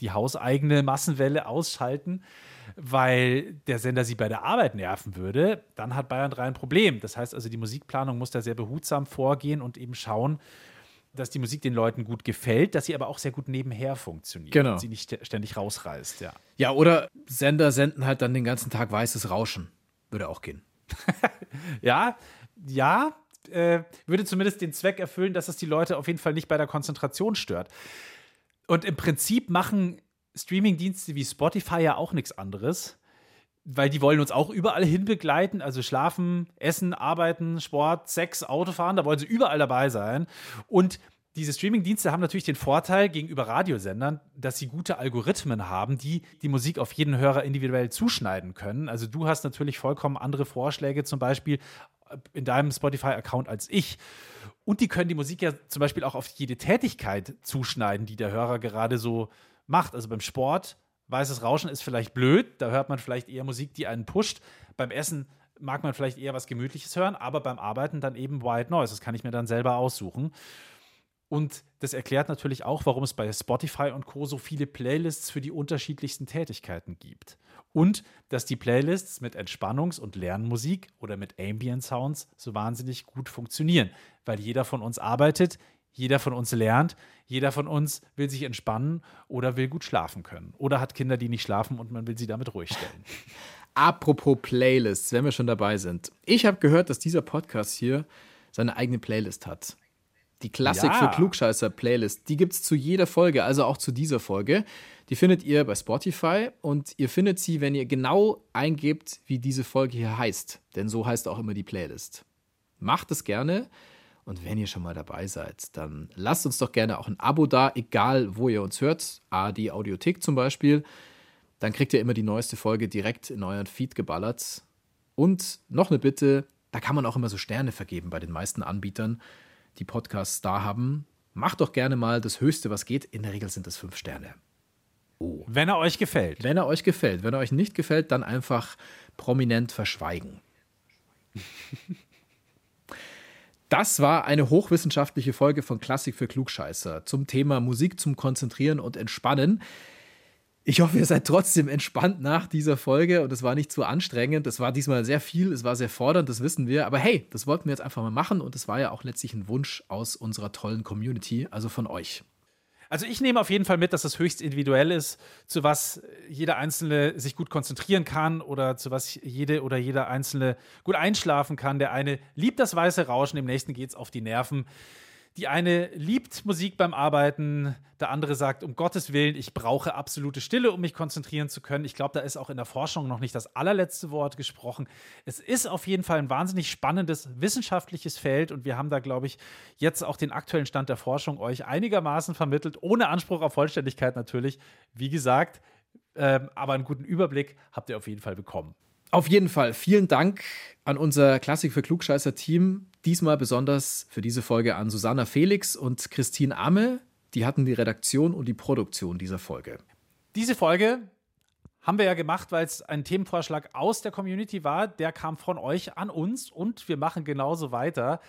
A: die hauseigene Massenwelle ausschalten, weil der Sender sie bei der Arbeit nerven würde, dann hat Bayern 3 ein Problem. Das heißt also, die Musikplanung muss da sehr behutsam vorgehen und eben schauen, dass die Musik den Leuten gut gefällt, dass sie aber auch sehr gut nebenher funktioniert.
B: Genau.
A: Und sie nicht ständig rausreißt, ja.
B: Ja, oder Sender senden halt dann den ganzen Tag weißes Rauschen. Würde auch gehen. [LAUGHS]
A: Ja, ja, äh, würde zumindest den Zweck erfüllen, dass es die Leute auf jeden Fall nicht bei der Konzentration stört. Und im Prinzip machen Streamingdienste wie Spotify ja auch nichts anderes, weil die wollen uns auch überall hin begleiten, also schlafen, essen, arbeiten, Sport, Sex, Autofahren, da wollen sie überall dabei sein. Und diese Streamingdienste haben natürlich den Vorteil gegenüber Radiosendern, dass sie gute Algorithmen haben, die die Musik auf jeden Hörer individuell zuschneiden können. Also du hast natürlich vollkommen andere Vorschläge, zum Beispiel in deinem Spotify-Account als ich. Und die können die Musik ja zum Beispiel auch auf jede Tätigkeit zuschneiden, die der Hörer gerade so macht. Also beim Sport, weißes Rauschen ist vielleicht blöd, da hört man vielleicht eher Musik, die einen pusht. Beim Essen mag man vielleicht eher was Gemütliches hören, aber beim Arbeiten dann eben White Noise. Das kann ich mir dann selber aussuchen. Und das erklärt natürlich auch, warum es bei Spotify und Co. so viele Playlists für die unterschiedlichsten Tätigkeiten gibt. Und dass die Playlists mit Entspannungs- und Lernmusik oder mit Ambient Sounds so wahnsinnig gut funktionieren, weil jeder von uns arbeitet, jeder von uns lernt, jeder von uns will sich entspannen oder will gut schlafen können oder hat Kinder, die nicht schlafen und man will sie damit ruhig stellen. [LAUGHS]
B: Apropos Playlists, wenn wir schon dabei sind. Ich habe gehört, dass dieser Podcast hier seine eigene Playlist hat. Die Klassik
A: Ja.
B: für Klugscheißer-Playlist. Die gibt es zu jeder Folge, also auch zu dieser Folge. Die findet ihr bei Spotify und ihr findet sie, wenn ihr genau eingebt, wie diese Folge hier heißt. Denn so heißt auch immer die Playlist. Macht es gerne. Und wenn ihr schon mal dabei seid, dann lasst uns doch gerne auch ein Abo da, egal wo ihr uns hört. ARD Audiothek zum Beispiel. Dann kriegt ihr immer die neueste Folge direkt in euren Feed geballert. Und noch eine Bitte, da kann man auch immer so Sterne vergeben bei den meisten Anbietern, die Podcasts da haben. Macht doch gerne mal das Höchste, was geht. In der Regel sind es fünf Sterne.
A: Wenn er euch gefällt.
B: Wenn er euch gefällt. Wenn er euch nicht gefällt, dann einfach prominent verschweigen. [LAUGHS] Das war eine hochwissenschaftliche Folge von Klassik für Klugscheißer zum Thema Musik zum Konzentrieren und Entspannen. Ich hoffe, ihr seid trotzdem entspannt nach dieser Folge und es war nicht zu anstrengend. Es war diesmal sehr viel, es war sehr fordernd, das wissen wir. Aber hey, das wollten wir jetzt einfach mal machen und es war ja auch letztlich ein Wunsch aus unserer tollen Community, also von euch.
A: Also ich nehme auf jeden Fall mit, dass es höchst individuell ist, zu was jeder Einzelne sich gut konzentrieren kann oder zu was jede oder jeder Einzelne gut einschlafen kann. Der eine liebt das weiße Rauschen, dem nächsten geht es auf die Nerven. Die eine liebt Musik beim Arbeiten, der andere sagt, um Gottes Willen, ich brauche absolute Stille, um mich konzentrieren zu können. Ich glaube, da ist auch in der Forschung noch nicht das allerletzte Wort gesprochen. Es ist auf jeden Fall ein wahnsinnig spannendes wissenschaftliches Feld und wir haben da, glaube ich, jetzt auch den aktuellen Stand der Forschung euch einigermaßen vermittelt, ohne Anspruch auf Vollständigkeit natürlich. Wie gesagt, ähm, aber einen guten Überblick habt ihr auf jeden Fall bekommen.
B: Auf jeden Fall vielen Dank an unser Klassik für Klugscheißer-Team. Diesmal besonders für diese Folge an Susanna Felix und Christine Amme. Die hatten die Redaktion und die Produktion dieser Folge.
A: Diese Folge haben wir ja gemacht, weil es ein Themenvorschlag aus der Community war. Der kam von euch an uns und wir machen genauso weiter.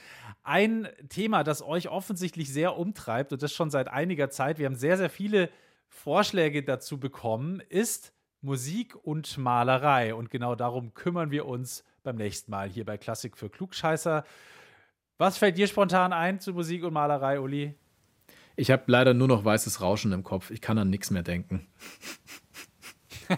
A: Ein Thema, das euch offensichtlich sehr umtreibt und das schon seit einiger Zeit. Wir haben sehr, sehr viele Vorschläge dazu bekommen, ist Musik und Malerei. Und genau darum kümmern wir uns beim nächsten Mal hier bei Klassik für Klugscheißer. Was fällt dir spontan ein zu Musik und Malerei, Uli?
B: Ich habe leider nur noch weißes Rauschen im Kopf. Ich kann an nichts mehr denken. [LAUGHS]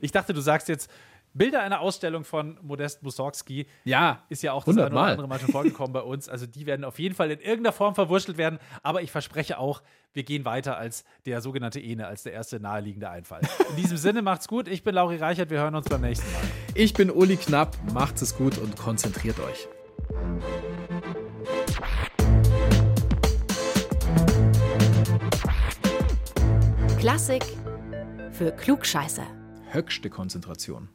A: Ich dachte, du sagst jetzt Bilder einer Ausstellung von Modest Mussorgsky.
B: Ja,
A: Ist ja auch das eine oder andere Mal schon vorgekommen bei uns. Also die werden auf jeden Fall in irgendeiner Form verwurschtelt werden. Aber ich verspreche auch, wir gehen weiter als der sogenannte Ene, als der erste naheliegende Einfall. In diesem Sinne macht's gut. Ich bin Lauri Reichert. Wir hören uns beim nächsten Mal.
B: Ich bin Uli Knapp. Macht es gut und konzentriert euch.
C: Klassik für Klugscheißer.
B: Höchste Konzentration.